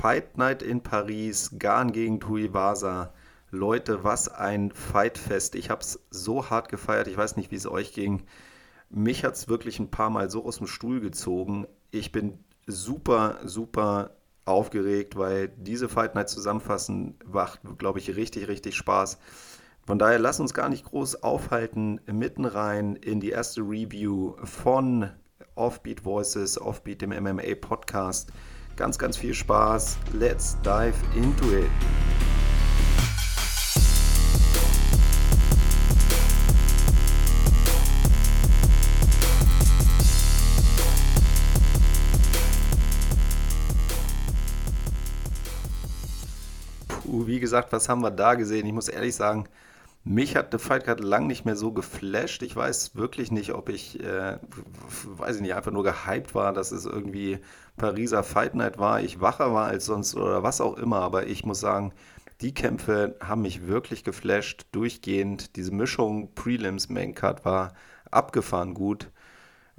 Fight Night in Paris, Garn gegen Tuivasa. Leute, was ein Fightfest. Ich habe es so hart gefeiert. Ich weiß nicht, wie es euch ging. Mich hat es wirklich ein paar Mal so aus dem Stuhl gezogen. Ich bin super, super aufgeregt, weil diese Fight Night zusammenfassen macht, glaube ich, richtig, richtig Spaß. Von daher lass uns gar nicht groß aufhalten, mitten rein in die erste Review von Offbeat Voices, Offbeat dem MMA Podcast. Ganz, ganz viel Spaß. Let's dive into it. Puh, wie gesagt, was haben wir da gesehen? Ich muss ehrlich sagen, mich hat The Fight Card lang nicht mehr so geflasht. Ich weiß wirklich nicht, ob ich, äh, weiß ich nicht, einfach nur gehypt war, dass es irgendwie Pariser Fight Night war, ich wacher war als sonst oder was auch immer. Aber ich muss sagen, die Kämpfe haben mich wirklich geflasht, durchgehend. Diese Mischung Prelims, Main Card war abgefahren gut.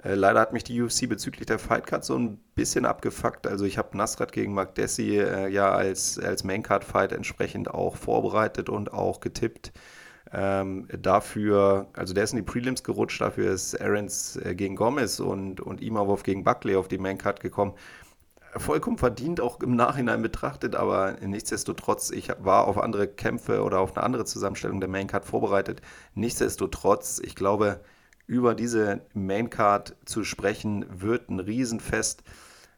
Äh, leider hat mich die UFC bezüglich der Fightcard so ein bisschen abgefuckt. Also ich habe Nasrat gegen Mark Desi äh, ja als, als Maincard-Fight entsprechend auch vorbereitet und auch getippt. Ähm, dafür, also der ist in die Prelims gerutscht, dafür ist Aarons äh, gegen Gomez und, und Imavov gegen Buckley auf die Maincard gekommen. Vollkommen verdient, auch im Nachhinein betrachtet, aber nichtsdestotrotz, ich war auf andere Kämpfe oder auf eine andere Zusammenstellung der Maincard vorbereitet. Nichtsdestotrotz, ich glaube, über diese Maincard zu sprechen, wird ein Riesenfest.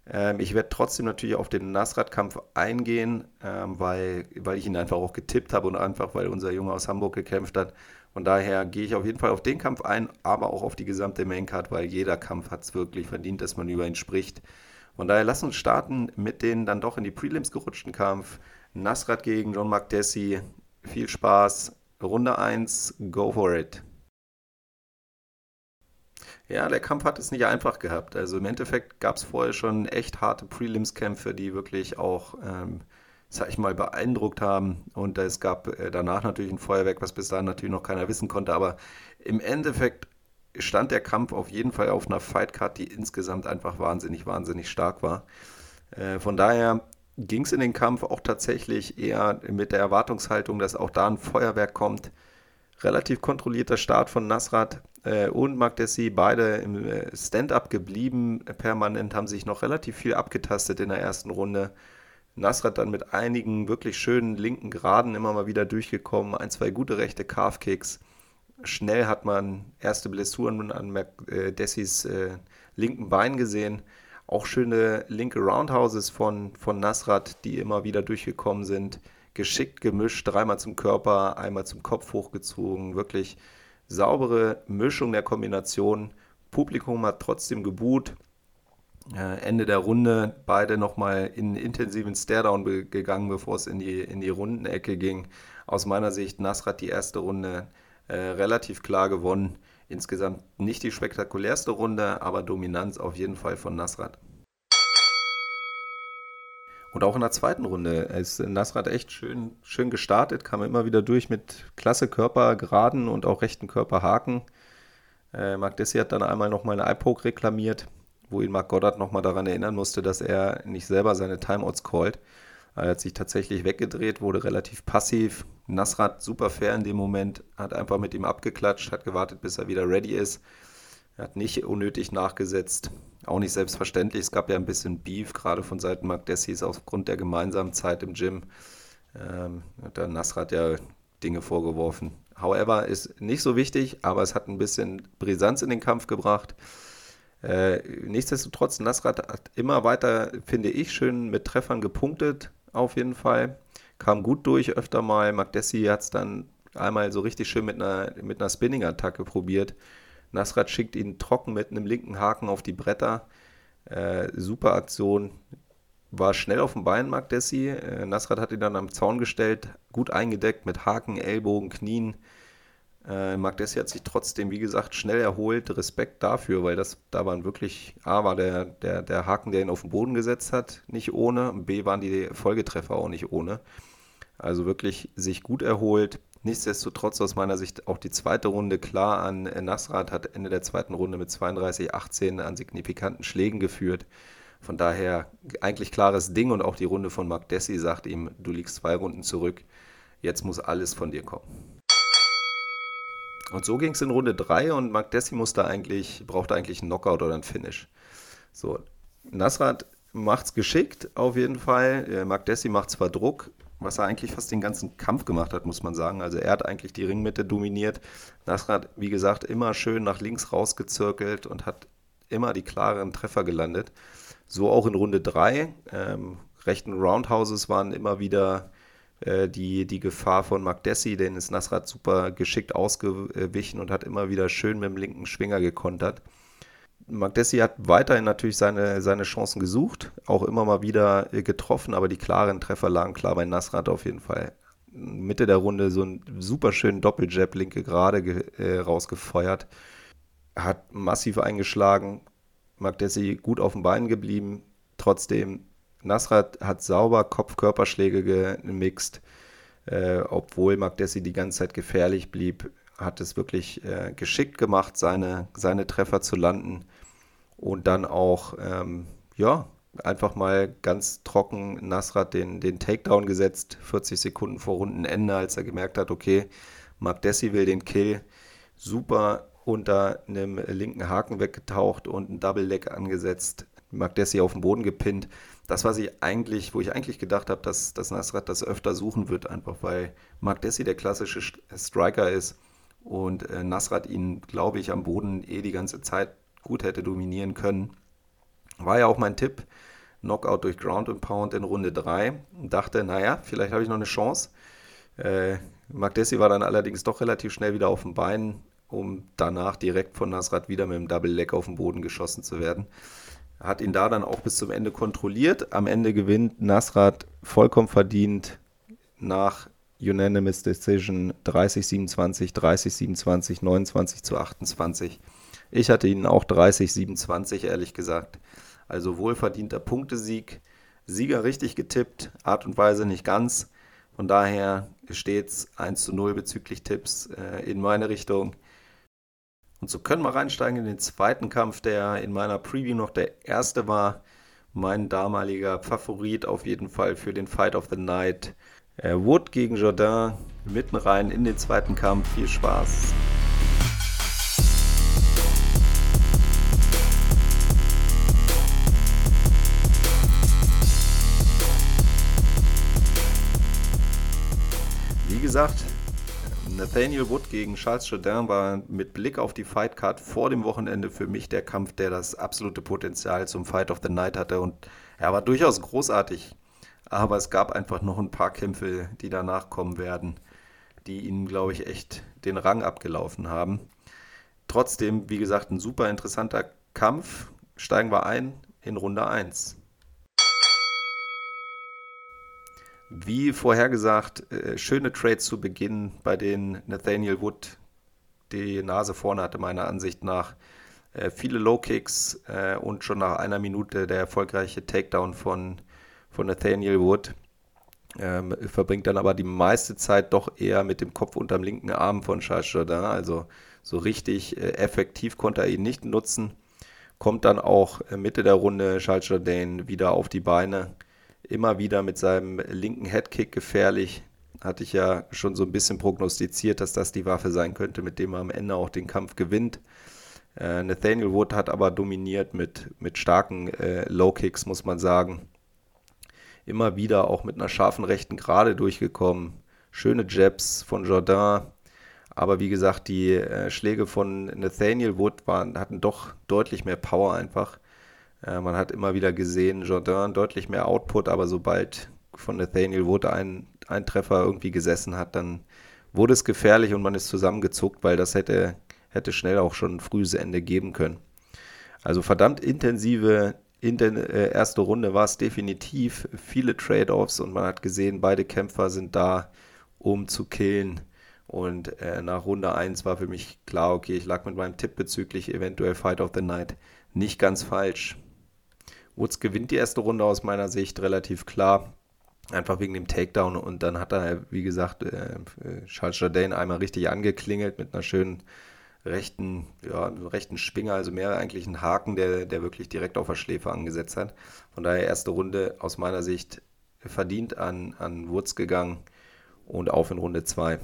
Ähm, ich werde trotzdem natürlich auf den Nasrat-Kampf eingehen, ähm, weil, weil ich ihn einfach auch getippt habe und einfach, weil unser Junge aus Hamburg gekämpft hat. Von daher gehe ich auf jeden Fall auf den Kampf ein, aber auch auf die gesamte Maincard, weil jeder Kampf hat es wirklich verdient, dass man über ihn spricht. Von daher lass uns starten mit den dann doch in die Prelims gerutschten Kampf. Nasrat gegen John McDessie. Viel Spaß. Runde 1, go for it. Ja, der Kampf hat es nicht einfach gehabt. Also im Endeffekt gab es vorher schon echt harte Prelims-Kämpfe, die wirklich auch, ähm, sag ich mal, beeindruckt haben. Und es gab äh, danach natürlich ein Feuerwerk, was bis dahin natürlich noch keiner wissen konnte. Aber im Endeffekt stand der Kampf auf jeden Fall auf einer Fightcard, die insgesamt einfach wahnsinnig, wahnsinnig stark war. Äh, von daher ging es in den Kampf auch tatsächlich eher mit der Erwartungshaltung, dass auch da ein Feuerwerk kommt. Relativ kontrollierter Start von Nasrat äh, und Magdesi beide im äh, Stand-up geblieben. Permanent haben sich noch relativ viel abgetastet in der ersten Runde. Nasrat dann mit einigen wirklich schönen linken Geraden immer mal wieder durchgekommen. Ein, zwei gute rechte Calf-Kicks. Schnell hat man erste Blessuren an äh, Dessis äh, linken Bein gesehen. Auch schöne linke Roundhouses von, von Nasrat, die immer wieder durchgekommen sind. Geschickt gemischt, dreimal zum Körper, einmal zum Kopf hochgezogen. Wirklich saubere Mischung der Kombination. Publikum hat trotzdem geboot. Äh, Ende der Runde beide nochmal in intensiven Staredown gegangen, bevor es in die, in die Rundenecke ging. Aus meiner Sicht Nasrat die erste Runde äh, relativ klar gewonnen. Insgesamt nicht die spektakulärste Runde, aber Dominanz auf jeden Fall von Nasrat. Und auch in der zweiten Runde ist Nasrat echt schön, schön gestartet, kam immer wieder durch mit klasse Körper, geraden und auch rechten Körperhaken. Äh, Mark Desi hat dann einmal nochmal eine Eye-Poke reklamiert, wo ihn Mark Goddard nochmal daran erinnern musste, dass er nicht selber seine Timeouts callt. Er hat sich tatsächlich weggedreht, wurde relativ passiv. Nasrat super fair in dem Moment, hat einfach mit ihm abgeklatscht, hat gewartet, bis er wieder ready ist. Er hat nicht unnötig nachgesetzt. Auch nicht selbstverständlich. Es gab ja ein bisschen Beef, gerade von Seiten Mark Dessis aufgrund der gemeinsamen Zeit im Gym. Ähm, hat der Nasrat ja Dinge vorgeworfen. However, ist nicht so wichtig, aber es hat ein bisschen Brisanz in den Kampf gebracht. Äh, nichtsdestotrotz, Nasrat hat immer weiter, finde ich, schön mit Treffern gepunktet, auf jeden Fall. Kam gut durch öfter mal. Mark Dessi hat es dann einmal so richtig schön mit einer, mit einer Spinning-Attacke probiert. Nasrat schickt ihn trocken mit einem linken Haken auf die Bretter. Äh, super Aktion. War schnell auf dem Bein, Mark Dessi. Äh, Nasrat hat ihn dann am Zaun gestellt, gut eingedeckt mit Haken, Ellbogen, Knien. Äh, Mark Dessi hat sich trotzdem, wie gesagt, schnell erholt. Respekt dafür, weil das da waren wirklich, A war der, der, der Haken, der ihn auf den Boden gesetzt hat, nicht ohne. B waren die Folgetreffer auch nicht ohne. Also wirklich sich gut erholt. Nichtsdestotrotz aus meiner Sicht auch die zweite Runde klar an Nasrat hat Ende der zweiten Runde mit 32-18 an signifikanten Schlägen geführt. Von daher eigentlich klares Ding und auch die Runde von Mark Dessy sagt ihm, du liegst zwei Runden zurück, jetzt muss alles von dir kommen. Und so ging es in Runde 3 und Mark Dessy musste eigentlich, brauchte eigentlich einen Knockout oder einen Finish. So, Nasrat macht's geschickt auf jeden Fall. Äh, Mark Dessy macht zwar Druck, was er eigentlich fast den ganzen Kampf gemacht hat, muss man sagen. Also er hat eigentlich die Ringmitte dominiert. Nasrat, wie gesagt, immer schön nach links rausgezirkelt und hat immer die klaren Treffer gelandet. So auch in Runde 3. Ähm, rechten Roundhouses waren immer wieder äh, die, die Gefahr von Mark Dessy, den ist Nasrat super geschickt ausgewichen und hat immer wieder schön mit dem linken Schwinger gekontert. Mark Dessy hat weiterhin natürlich seine, seine Chancen gesucht, auch immer mal wieder getroffen, aber die klaren Treffer lagen klar bei Nasrat auf jeden Fall. Mitte der Runde so einen super schönen Doppeljab linke gerade äh, rausgefeuert. Hat massiv eingeschlagen. Mark Dessy gut auf den Beinen geblieben. Trotzdem, Nasrat hat sauber Kopf-Körperschläge gemixt, äh, obwohl Mark Dessy die ganze Zeit gefährlich blieb hat es wirklich äh, geschickt gemacht, seine, seine Treffer zu landen und dann auch, ähm, ja, einfach mal ganz trocken Nasrat den, den Takedown gesetzt, 40 Sekunden vor Rundenende, als er gemerkt hat, okay, Mark Dessy will den Kill, super unter einem linken Haken weggetaucht und ein Double Leg angesetzt, Mark Dessy auf den Boden gepinnt. Das, was ich eigentlich, wo ich eigentlich gedacht habe, dass, dass Nasrat das öfter suchen wird, einfach weil Mark Dessy der klassische Striker ist und äh, Nasrat ihn, glaube ich, am Boden eh die ganze Zeit gut hätte dominieren können. War ja auch mein Tipp. Knockout durch Ground and Pound in Runde 3. Dachte, naja, vielleicht habe ich noch eine Chance. Äh, Mark Dessy war dann allerdings doch relativ schnell wieder auf dem Bein, um danach direkt von Nasrat wieder mit dem Double Leg auf den Boden geschossen zu werden. Hat ihn da dann auch bis zum Ende kontrolliert. Am Ende gewinnt Nasrat vollkommen verdient nach Unanimous Decision 30-27, 30-27, 29 zu 28. Ich hatte ihn auch 30-27, ehrlich gesagt. Also wohlverdienter Punktesieg. Sieger richtig getippt, Art und Weise nicht ganz. Von daher steht es 1 zu 0 bezüglich Tipps äh, in meine Richtung. Und so können wir reinsteigen in den zweiten Kampf, der in meiner Preview noch der erste war. Mein damaliger Favorit auf jeden Fall für den Fight of the Night. Äh, Wood gegen Jordan mitten rein in den zweiten Kampf. Viel Spaß. Gesagt, Nathaniel Wood gegen Charles Jourdain war mit Blick auf die Fightcard vor dem Wochenende für mich der Kampf, der das absolute Potenzial zum Fight of the Night hatte und er war durchaus großartig. Aber es gab einfach noch ein paar Kämpfe, die danach kommen werden, die ihnen, glaube ich, echt den Rang abgelaufen haben. Trotzdem, wie gesagt, ein super interessanter Kampf. Steigen wir ein in Runde 1. Wie vorhergesagt, äh, schöne Trades zu Beginn, bei denen Nathaniel Wood die Nase vorne hatte, meiner Ansicht nach. Äh, viele Low Kicks äh, und schon nach einer Minute der erfolgreiche Takedown von von Nathaniel Wood. Ähm, verbringt dann aber die meiste Zeit doch eher mit dem Kopf unterm linken Arm von Charles Jourdain. Also so richtig äh, effektiv konnte er ihn nicht nutzen. Kommt dann auch äh, Mitte der Runde Charles Jourdain wieder auf die Beine. Immer wieder mit seinem linken Headkick gefährlich. Hatte ich ja schon so ein bisschen prognostiziert, dass das die Waffe sein könnte, mit dem er am Ende auch den Kampf gewinnt. Äh, Nathaniel Wood hat aber dominiert mit, mit starken äh, Low Kicks, muss man sagen immer wieder auch mit einer scharfen rechten Gerade durchgekommen. Schöne Jabs von Jordan. Aber wie gesagt, die äh, Schläge von Nathaniel Wood waren, hatten doch deutlich mehr Power einfach. Äh, man hat immer wieder gesehen, Jordan deutlich mehr Output, aber sobald von Nathaniel Wood ein, ein Treffer irgendwie gesessen hat, dann wurde es gefährlich und man ist zusammengezuckt, weil das hätte, hätte schnell auch schon ein frühes Ende geben können. Also verdammt intensive in der äh, ersten Runde war es definitiv viele Trade-offs und man hat gesehen, beide Kämpfer sind da, um zu killen. Und äh, nach Runde 1 war für mich klar, okay, ich lag mit meinem Tipp bezüglich eventuell Fight of the Night nicht ganz falsch. Woods gewinnt die erste Runde aus meiner Sicht relativ klar. Einfach wegen dem Takedown und dann hat er, wie gesagt, äh, Charles Jourdain einmal richtig angeklingelt mit einer schönen rechten, ja, rechten Schwinger, also mehr eigentlich ein Haken, der, der wirklich direkt auf der Schläfe angesetzt hat. Von daher erste Runde aus meiner Sicht verdient an, an Wurz gegangen und auf in Runde 2.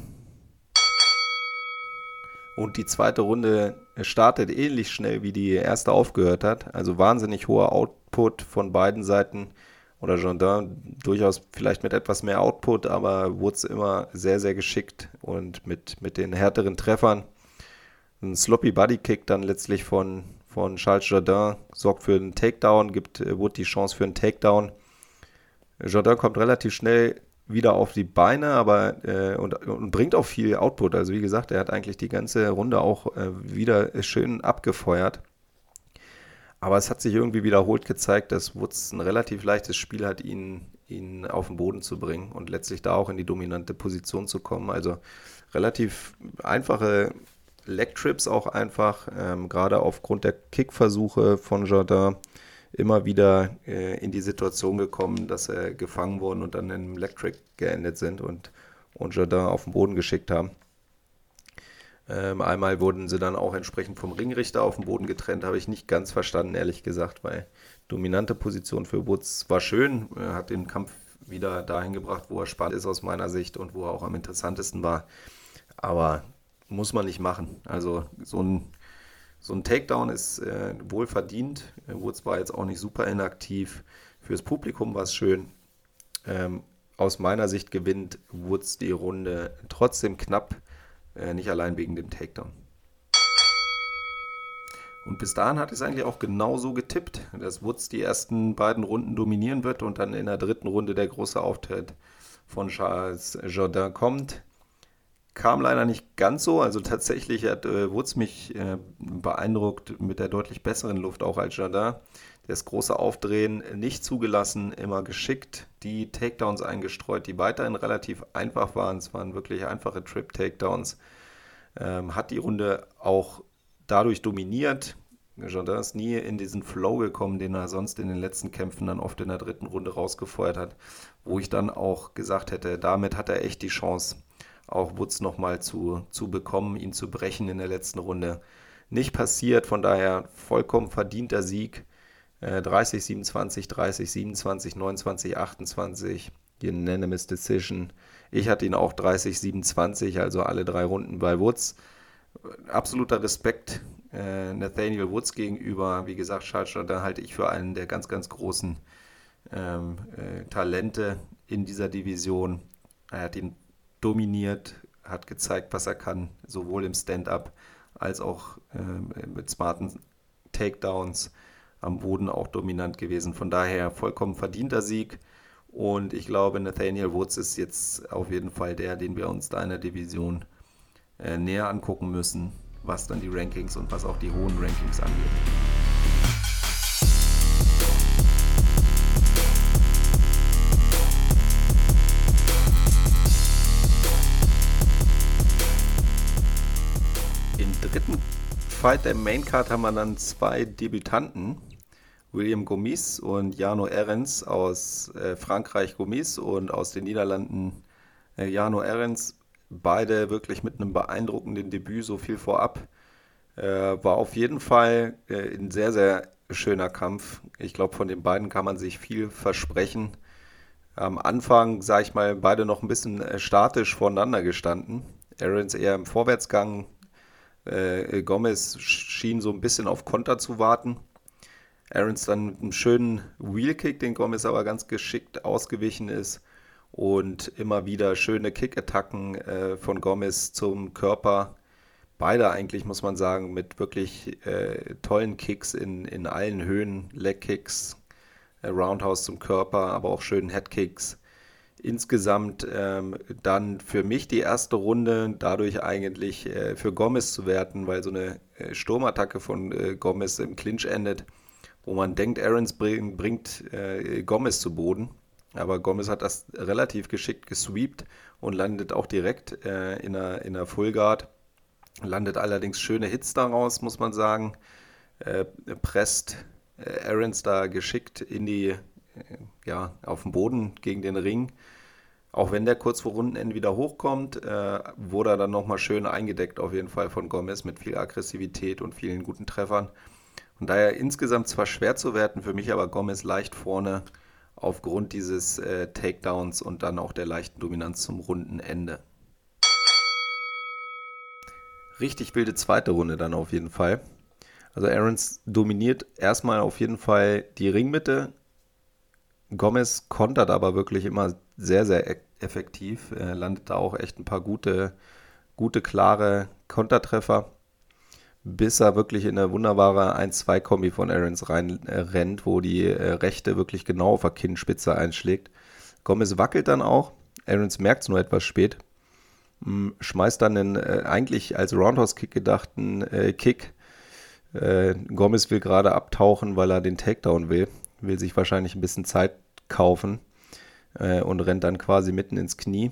Und die zweite Runde startet ähnlich schnell, wie die erste aufgehört hat. Also wahnsinnig hoher Output von beiden Seiten. Oder Jourdain durchaus vielleicht mit etwas mehr Output, aber Woods immer sehr, sehr geschickt und mit, mit den härteren Treffern. Ein Sloppy Body Kick dann letztlich von, von Charles Jourdain sorgt für einen Takedown, gibt Wood die Chance für einen Takedown. Jourdain kommt relativ schnell wieder auf die Beine, aber äh, und, und, bringt auch viel Output. Also wie gesagt, er hat eigentlich die ganze Runde auch äh, wieder schön abgefeuert. Aber es hat sich irgendwie wiederholt gezeigt, dass Woods ein relativ leichtes Spiel hat, ihn, ihn auf den Boden zu bringen und letztlich da auch in die dominante Position zu kommen. Also relativ einfache Leg-Trips auch einfach, ähm, gerade aufgrund der Kickversuche von Jardin immer wieder äh, in die Situation gekommen, dass er gefangen wurden und dann im Electric geendet sind und, und Jardin auf den Boden geschickt haben. Ähm, einmal wurden sie dann auch entsprechend vom Ringrichter auf den Boden getrennt, habe ich nicht ganz verstanden, ehrlich gesagt, weil dominante Position für Woods war schön, er hat den Kampf wieder dahin gebracht, wo er spannend ist aus meiner Sicht und wo er auch am interessantesten war. Aber muss man nicht machen. Also so ein so ein Takedown ist äh, wohl verdient. Woods war jetzt auch nicht super inaktiv. Fürs Publikum war es schön. Ähm, aus meiner Sicht gewinnt Woods die Runde trotzdem knapp, äh, nicht allein wegen dem Takedown. Und bis dahin ich es eigentlich auch genauso getippt, dass Woods die ersten beiden Runden dominieren wird und dann in der dritten Runde der große Auftritt von Charles Jourdain kommt. Kam leider nicht ganz so. Also tatsächlich hat äh, Woods mich äh, beeindruckt mit der deutlich besseren Luft auch als Jardin. Das große Aufdrehen nicht zugelassen, immer geschickt die Takedowns eingestreut, die weiterhin relativ einfach waren. Es waren wirklich einfache Trip-Takedowns. Ähm, hat die Runde auch dadurch dominiert. Jardin ist nie in diesen Flow gekommen, den er sonst in den letzten Kämpfen dann oft in der dritten Runde rausgefeuert hat, wo ich dann auch gesagt hätte, damit hat er echt die Chance, auch Woods nochmal zu, zu bekommen, ihn zu brechen in der letzten Runde. Nicht passiert, von daher vollkommen verdienter Sieg. Äh, 30, 27, 30, 27, 29, 28, Unanimous Decision. Ich hatte ihn auch 30, 27, also alle drei Runden bei Woods. Absoluter Respekt äh, Nathaniel Woods gegenüber. Wie gesagt, Charles da halte ich für einen der ganz, ganz großen ähm, äh, Talente in dieser Division. Er hat ihn dominiert, hat gezeigt, was er kann, sowohl im Stand-up als auch äh, mit smarten Takedowns am Boden auch dominant gewesen. Von daher vollkommen verdienter Sieg. Und ich glaube, Nathaniel Woods ist jetzt auf jeden Fall der, den wir uns da in der Division äh, näher angucken müssen, was dann die Rankings und was auch die hohen Rankings angeht. Fight der Maincard haben wir dann zwei Debütanten. William Gomis und Jano Ehrens aus äh, Frankreich Gomis und aus den Niederlanden äh, Jano Ehrens. Beide wirklich mit einem beeindruckenden Debüt, so viel vorab. Äh, war auf jeden Fall äh, ein sehr, sehr schöner Kampf. Ich glaube, von den beiden kann man sich viel versprechen. Am Anfang, sage ich mal, beide noch ein bisschen äh, statisch voneinander gestanden. Aarons eher im Vorwärtsgang, äh, Gomez schien so ein bisschen auf Konter zu warten. Aarons dann mit einem schönen Wheelkick, den Gomez aber ganz geschickt ausgewichen ist. Und immer wieder schöne Kick-Attacken äh, von Gomez zum Körper. Beide eigentlich, muss man sagen, mit wirklich äh, tollen Kicks in, in allen Höhen. Leg-Kicks, äh, Roundhouse zum Körper, aber auch schönen Head-Kicks insgesamt ähm, dann für mich die erste Runde dadurch eigentlich äh, für Gomez zu werten, weil so eine äh, Sturmattacke von äh, Gomez im Clinch endet, wo man denkt, Aarons bring, bringt äh, Gomez zu Boden. Aber Gomez hat das relativ geschickt gesweept und landet auch direkt äh, in, einer, in einer Full Guard. Landet allerdings schöne Hits daraus, muss man sagen. Äh, presst Aarons da geschickt in die ja, auf dem Boden gegen den Ring. Auch wenn der kurz vor Rundenende wieder hochkommt, äh, wurde er dann nochmal schön eingedeckt, auf jeden Fall von Gomez mit viel Aggressivität und vielen guten Treffern. Und daher insgesamt zwar schwer zu werten, für mich aber Gomez leicht vorne aufgrund dieses äh, Takedowns und dann auch der leichten Dominanz zum Rundenende. Richtig wilde zweite Runde dann auf jeden Fall. Also Aarons dominiert erstmal auf jeden Fall die Ringmitte. Gomez kontert aber wirklich immer sehr, sehr e- effektiv. Er landet da auch echt ein paar gute, gute, klare Kontertreffer, bis er wirklich in eine wunderbare 1-2-Kombi von Aarons rein äh, wo die äh, rechte wirklich genau auf der Kinnspitze einschlägt. Gomez wackelt dann auch. Aarons merkt es nur etwas spät. Hm, schmeißt dann einen äh, eigentlich als Roundhouse-Kick gedachten äh, Kick. Äh, Gomez will gerade abtauchen, weil er den Takedown will. Will sich wahrscheinlich ein bisschen Zeit kaufen äh, und rennt dann quasi mitten ins Knie.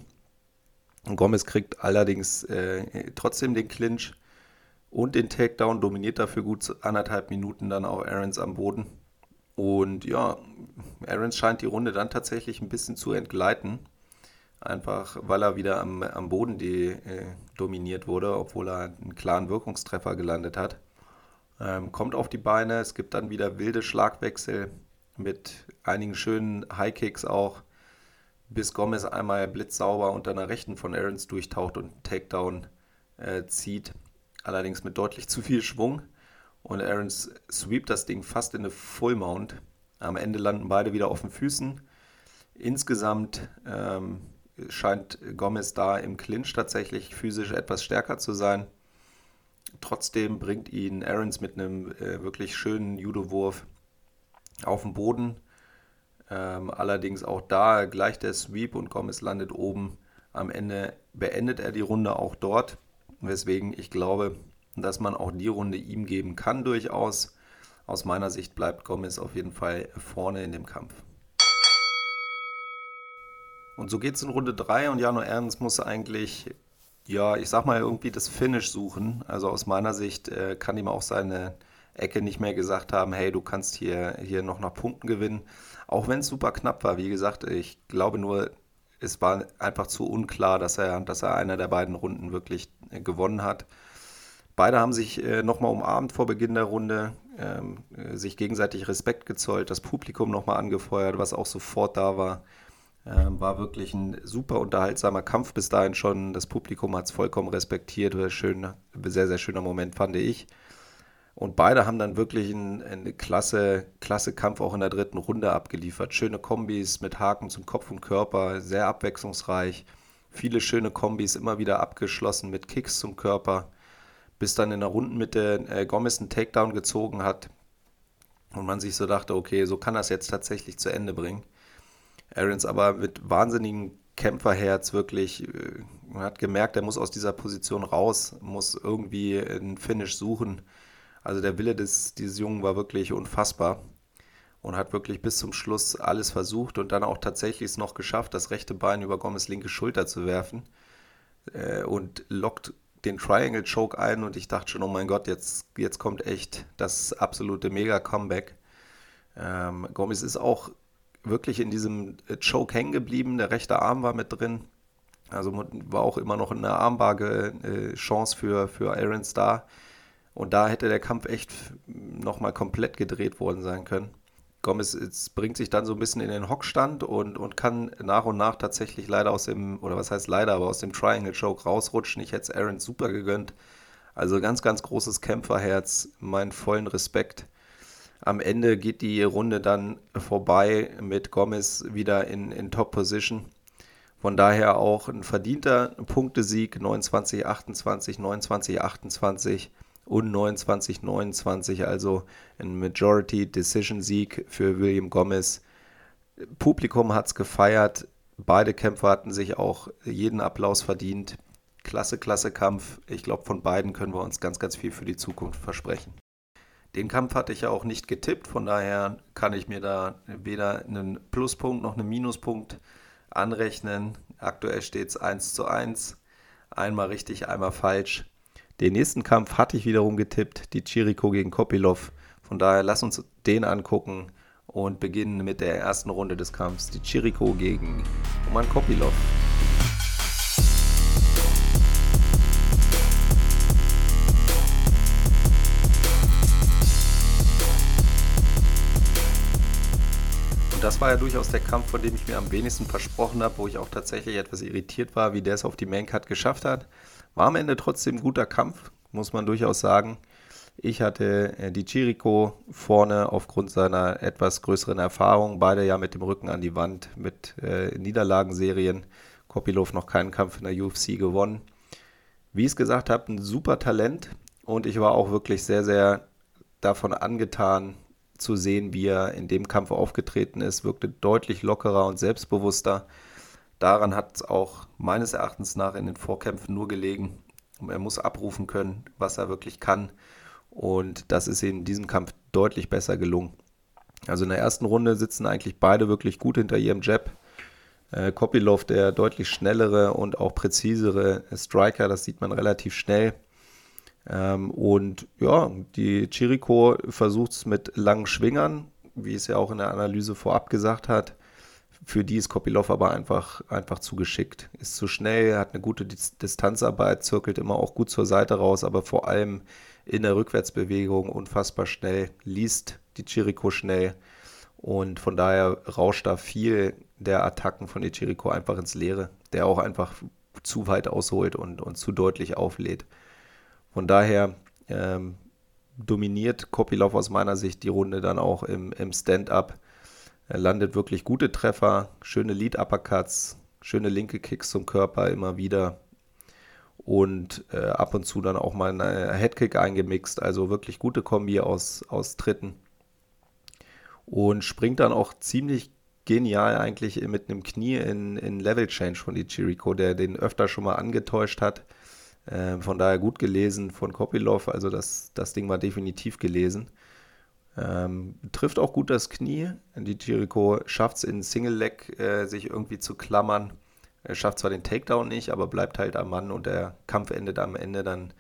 Gomez kriegt allerdings trotzdem den Clinch und den Takedown, dominiert dafür gut anderthalb Minuten dann auch Aarons am Boden. Und ja, Aarons scheint die Runde dann tatsächlich ein bisschen zu entgleiten. Einfach weil er wieder am, am Boden die, äh, dominiert wurde, obwohl er einen klaren Wirkungstreffer gelandet hat. Ähm, kommt auf die Beine, es gibt dann wieder wilde Schlagwechsel mit einigen schönen High-Kicks auch, bis Gomez einmal blitzsauber unter einer Rechten von Aarons durchtaucht und einen Takedown äh, zieht. Allerdings mit deutlich zu viel Schwung. Und Aarons sweept das Ding fast in eine Full Mount. Am Ende landen beide wieder auf den Füßen. Insgesamt ähm, scheint Gomez da im Clinch tatsächlich physisch etwas stärker zu sein. Trotzdem bringt ihn Aarons mit einem äh, wirklich schönen Judo-Wurf auf den Boden. Ähm, allerdings auch da gleich der Sweep und Gomez landet oben. Am Ende beendet er die Runde auch dort, weswegen ich glaube, dass man auch die Runde ihm geben kann durchaus. Aus meiner Sicht bleibt Gomez auf jeden Fall vorne in dem Kampf. Und so geht es in Runde 3 und Jano Ernst muss eigentlich, ja, ich sag mal, irgendwie das Finish suchen. Also aus meiner Sicht äh, kann ihm auch seine Ecke nicht mehr gesagt haben, hey, du kannst hier, hier noch nach Punkten gewinnen. Auch wenn es super knapp war, wie gesagt, ich glaube nur, es war einfach zu unklar, dass er, dass er einer der beiden Runden wirklich gewonnen hat. Beide haben sich äh, nochmal umarmt vor Beginn der Runde, ähm, äh, sich gegenseitig Respekt gezollt, das Publikum nochmal angefeuert, was auch sofort da war. Ähm, war wirklich ein super unterhaltsamer Kampf bis dahin schon. Das Publikum hat es vollkommen respektiert. Schön, sehr, sehr schöner Moment, fand ich. Und beide haben dann wirklich einen, einen klasse, klasse Kampf auch in der dritten Runde abgeliefert. Schöne Kombis mit Haken zum Kopf und Körper, sehr abwechslungsreich. Viele schöne Kombis immer wieder abgeschlossen mit Kicks zum Körper, bis dann in der Rundenmitte äh, Gomez einen Takedown gezogen hat und man sich so dachte, okay, so kann das jetzt tatsächlich zu Ende bringen. Aarons aber mit wahnsinnigem Kämpferherz wirklich, äh, man hat gemerkt, er muss aus dieser Position raus, muss irgendwie einen Finish suchen also der Wille des, dieses Jungen war wirklich unfassbar und hat wirklich bis zum Schluss alles versucht und dann auch tatsächlich es noch geschafft, das rechte Bein über Gomez linke Schulter zu werfen äh, und lockt den Triangle Choke ein und ich dachte schon, oh mein Gott, jetzt, jetzt kommt echt das absolute Mega-Comeback. Ähm, Gomez ist auch wirklich in diesem äh, Choke hängen geblieben, der rechte Arm war mit drin. Also war auch immer noch eine armbare äh, Chance für, für Aaron Starr. Und da hätte der Kampf echt nochmal komplett gedreht worden sein können. Gomez bringt sich dann so ein bisschen in den Hockstand und, und kann nach und nach tatsächlich leider aus dem, oder was heißt leider, aber aus dem Triangle Choke rausrutschen. Ich hätte es Aaron super gegönnt. Also ganz, ganz großes Kämpferherz, meinen vollen Respekt. Am Ende geht die Runde dann vorbei mit Gomez wieder in, in Top-Position. Von daher auch ein verdienter Punktesieg, 29-28, 29-28 und 29-29, also ein Majority Decision Sieg für William Gomez. Publikum hat es gefeiert. Beide Kämpfer hatten sich auch jeden Applaus verdient. Klasse, klasse Kampf. Ich glaube, von beiden können wir uns ganz, ganz viel für die Zukunft versprechen. Den Kampf hatte ich ja auch nicht getippt, von daher kann ich mir da weder einen Pluspunkt noch einen Minuspunkt anrechnen. Aktuell steht es 1 zu 1. Einmal richtig, einmal falsch. Den nächsten Kampf hatte ich wiederum getippt, die Chiriko gegen Kopilov. Von daher lass uns den angucken und beginnen mit der ersten Runde des Kampfs. Die Chiriko gegen Roman Kopilov. Und das war ja durchaus der Kampf, von dem ich mir am wenigsten versprochen habe, wo ich auch tatsächlich etwas irritiert war, wie der es auf die Maincard geschafft hat. War am Ende trotzdem ein guter Kampf, muss man durchaus sagen. Ich hatte äh, die Chirico vorne aufgrund seiner etwas größeren Erfahrung, beide ja mit dem Rücken an die Wand, mit äh, Niederlagenserien. Kopilov noch keinen Kampf in der UFC gewonnen. Wie ich es gesagt habe, ein super Talent und ich war auch wirklich sehr, sehr davon angetan, zu sehen, wie er in dem Kampf aufgetreten ist, wirkte deutlich lockerer und selbstbewusster. Daran hat es auch meines Erachtens nach in den Vorkämpfen nur gelegen. Er muss abrufen können, was er wirklich kann. Und das ist in diesem Kampf deutlich besser gelungen. Also in der ersten Runde sitzen eigentlich beide wirklich gut hinter ihrem Jab. Äh, Kopilov, der deutlich schnellere und auch präzisere Striker, das sieht man relativ schnell. Ähm, und ja, die Chirico versucht es mit langen Schwingern, wie es ja auch in der Analyse vorab gesagt hat. Für die ist Kopilov aber einfach, einfach zu geschickt. Ist zu schnell, hat eine gute Distanzarbeit, zirkelt immer auch gut zur Seite raus, aber vor allem in der Rückwärtsbewegung unfassbar schnell, liest die Chirico schnell. Und von daher rauscht da viel der Attacken von Ichiriko einfach ins Leere, der auch einfach zu weit ausholt und, und zu deutlich auflädt. Von daher ähm, dominiert Kopilov aus meiner Sicht die Runde dann auch im, im Stand-up. Er landet wirklich gute Treffer, schöne Lead-Uppercuts, schöne linke Kicks zum Körper immer wieder und äh, ab und zu dann auch mal eine Headkick eingemixt. Also wirklich gute Kombi aus, aus Tritten. Und springt dann auch ziemlich genial eigentlich mit einem Knie in, in Level Change von Ichiriko, der den öfter schon mal angetäuscht hat. Äh, von daher gut gelesen von Kopilov, also das, das Ding war definitiv gelesen. Ähm, trifft auch gut das Knie. Die Jericho schafft es in Single Leg, äh, sich irgendwie zu klammern. Er schafft zwar den Takedown nicht, aber bleibt halt am Mann und der Kampf endet am Ende dann,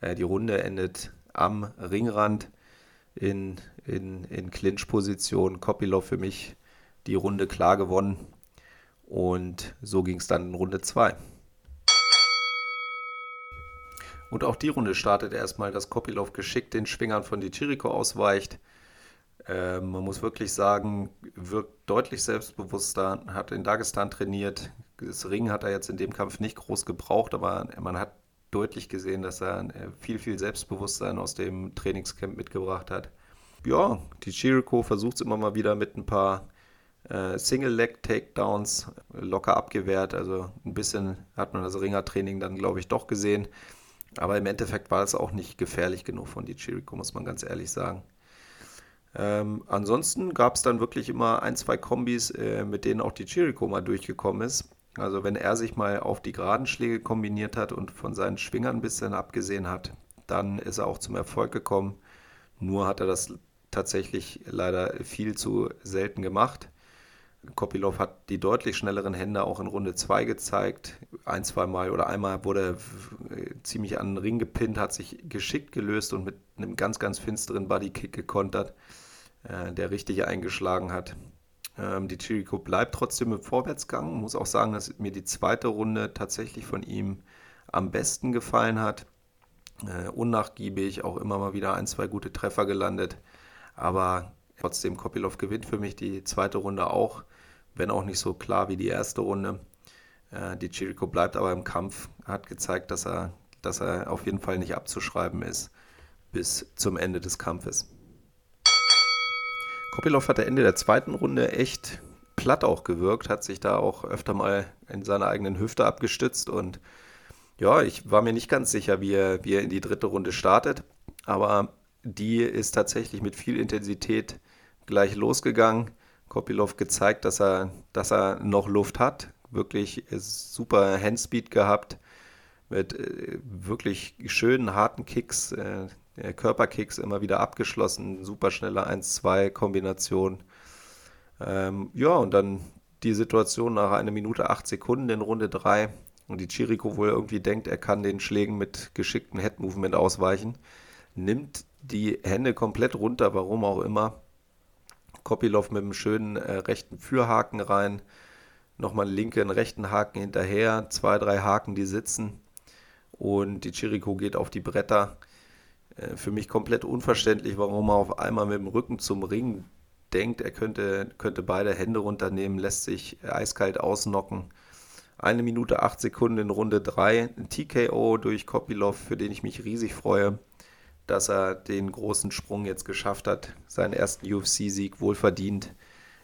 äh, die Runde endet am Ringrand in, in, in Clinch-Position. Kopilov für mich die Runde klar gewonnen. Und so ging es dann in Runde 2. Und auch die Runde startet erstmal, dass Kopilov geschickt den Schwingern von die Chirico ausweicht. Äh, man muss wirklich sagen, wirkt deutlich selbstbewusster, hat in Dagestan trainiert. Das Ring hat er jetzt in dem Kampf nicht groß gebraucht, aber man hat deutlich gesehen, dass er äh, viel, viel Selbstbewusstsein aus dem Trainingscamp mitgebracht hat. Ja, die Chirico versucht es immer mal wieder mit ein paar äh, Single-Leg-Takedowns locker abgewehrt. Also ein bisschen hat man das Ringertraining dann, glaube ich, doch gesehen. Aber im Endeffekt war es auch nicht gefährlich genug von die Chirico, muss man ganz ehrlich sagen. Ähm, ansonsten gab es dann wirklich immer ein, zwei Kombis, äh, mit denen auch die Chirico mal durchgekommen ist. Also wenn er sich mal auf die geraden Schläge kombiniert hat und von seinen Schwingern ein bisschen abgesehen hat, dann ist er auch zum Erfolg gekommen. Nur hat er das tatsächlich leider viel zu selten gemacht. Kopilov hat die deutlich schnelleren Hände auch in Runde 2 gezeigt. Ein, zwei Mal oder einmal wurde er ziemlich an den Ring gepinnt, hat sich geschickt gelöst und mit einem ganz, ganz finsteren Bodykick gekontert, äh, der richtig eingeschlagen hat. Ähm, die Chirico bleibt trotzdem im Vorwärtsgang. Muss auch sagen, dass mir die zweite Runde tatsächlich von ihm am besten gefallen hat. Äh, unnachgiebig, auch immer mal wieder ein, zwei gute Treffer gelandet. Aber trotzdem, Kopilov gewinnt für mich die zweite Runde auch wenn auch nicht so klar wie die erste Runde. Äh, die Chirico bleibt aber im Kampf, hat gezeigt, dass er, dass er auf jeden Fall nicht abzuschreiben ist bis zum Ende des Kampfes. Kopilov hat Ende der zweiten Runde echt platt auch gewirkt, hat sich da auch öfter mal in seiner eigenen Hüfte abgestützt und ja, ich war mir nicht ganz sicher, wie er, wie er in die dritte Runde startet, aber die ist tatsächlich mit viel Intensität gleich losgegangen. Kopilov gezeigt, dass er, dass er noch Luft hat. Wirklich super Handspeed gehabt mit äh, wirklich schönen, harten Kicks, äh, Körperkicks immer wieder abgeschlossen, super schnelle 1-2-Kombination. Ähm, ja, und dann die Situation nach einer Minute 8 Sekunden in Runde 3 und die Chirico wohl irgendwie denkt, er kann den Schlägen mit geschicktem Head-Movement ausweichen, nimmt die Hände komplett runter, warum auch immer, Kopilov mit einem schönen äh, rechten Führhaken rein, nochmal einen linken, rechten Haken hinterher, zwei, drei Haken, die sitzen. Und die Chirico geht auf die Bretter. Äh, für mich komplett unverständlich, warum er auf einmal mit dem Rücken zum Ring denkt, er könnte, könnte beide Hände runternehmen, lässt sich eiskalt ausnocken. Eine Minute acht Sekunden in Runde 3. Ein TKO durch Kopilov, für den ich mich riesig freue, dass er den großen Sprung jetzt geschafft hat. Seinen ersten UFC-Sieg wohlverdient.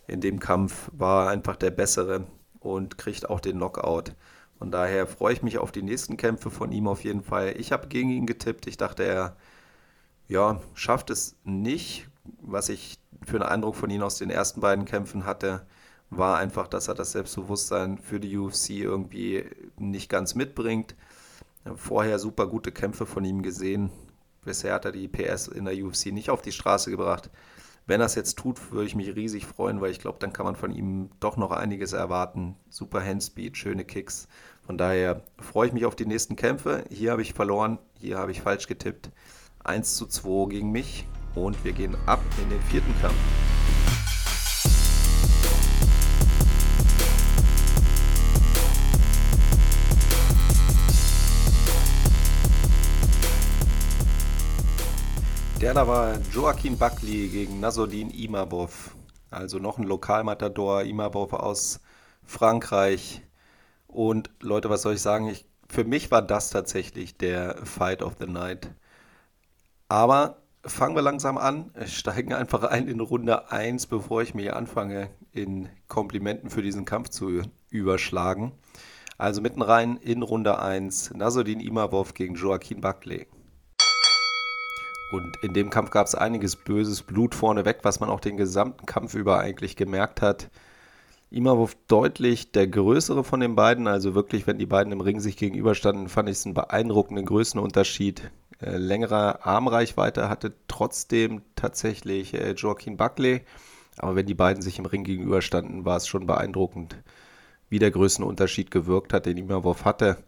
In dem Kampf war er einfach der Bessere und kriegt auch den Knockout. Von daher freue ich mich auf die nächsten Kämpfe von ihm auf jeden Fall. Ich habe gegen ihn getippt. Ich dachte, er ja, schafft es nicht. Was ich für einen Eindruck von ihm aus den ersten beiden Kämpfen hatte, war einfach, dass er das Selbstbewusstsein für die UFC irgendwie nicht ganz mitbringt. Vorher super gute Kämpfe von ihm gesehen. Bisher hat er die PS in der UFC nicht auf die Straße gebracht. Wenn er es jetzt tut, würde ich mich riesig freuen, weil ich glaube, dann kann man von ihm doch noch einiges erwarten. Super Handspeed, schöne Kicks. Von daher freue ich mich auf die nächsten Kämpfe. Hier habe ich verloren, hier habe ich falsch getippt. 1 zu 2 gegen mich und wir gehen ab in den vierten Kampf. Der da war Joaquin Buckley gegen Nassoudin Imabov. Also noch ein Lokalmatador, Imabov aus Frankreich. Und Leute, was soll ich sagen? Ich, für mich war das tatsächlich der Fight of the Night. Aber fangen wir langsam an, steigen einfach ein in Runde 1, bevor ich mir anfange, in Komplimenten für diesen Kampf zu überschlagen. Also mitten rein in Runde 1, Nasruddin Imavov gegen Joaquin Buckley. Und in dem Kampf gab es einiges böses Blut vorneweg, was man auch den gesamten Kampf über eigentlich gemerkt hat. Imavov deutlich der größere von den beiden, also wirklich, wenn die beiden im Ring sich gegenüberstanden, fand ich es einen beeindruckenden Größenunterschied. Äh, längere Armreichweite hatte trotzdem tatsächlich äh, Joaquin Buckley, aber wenn die beiden sich im Ring gegenüberstanden, war es schon beeindruckend, wie der Größenunterschied gewirkt hat, den Imavov hatte.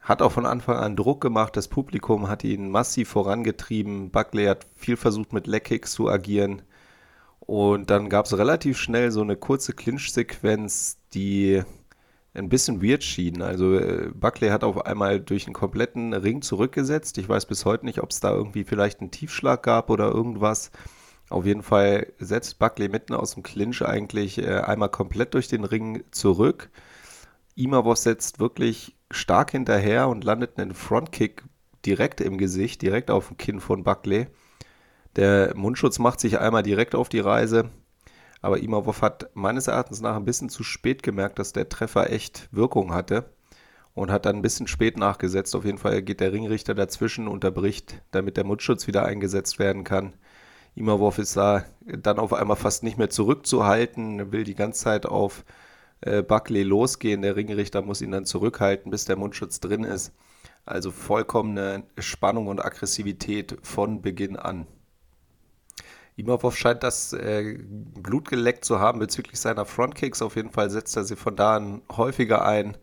Hat auch von Anfang an Druck gemacht. Das Publikum hat ihn massiv vorangetrieben. Buckley hat viel versucht, mit Leckkicks zu agieren. Und dann gab es relativ schnell so eine kurze Clinch-Sequenz, die ein bisschen weird schien. Also äh, Buckley hat auf einmal durch einen kompletten Ring zurückgesetzt. Ich weiß bis heute nicht, ob es da irgendwie vielleicht einen Tiefschlag gab oder irgendwas. Auf jeden Fall setzt Buckley mitten aus dem Clinch eigentlich äh, einmal komplett durch den Ring zurück. Imavov setzt wirklich stark hinterher und landet einen Frontkick direkt im Gesicht, direkt auf dem Kinn von Buckley. Der Mundschutz macht sich einmal direkt auf die Reise, aber Imavov hat meines Erachtens nach ein bisschen zu spät gemerkt, dass der Treffer echt Wirkung hatte und hat dann ein bisschen spät nachgesetzt. Auf jeden Fall geht der Ringrichter dazwischen, unterbricht, damit der Mundschutz wieder eingesetzt werden kann. Imavov ist da dann auf einmal fast nicht mehr zurückzuhalten, will die ganze Zeit auf äh, Buckley losgehen. Der Ringrichter muss ihn dann zurückhalten, bis der Mundschutz drin ist. Also vollkommene Spannung und Aggressivität von Beginn an. Imavov scheint das äh, Blut geleckt zu haben bezüglich seiner Frontkicks. Auf jeden Fall setzt er sie von da an häufiger ein.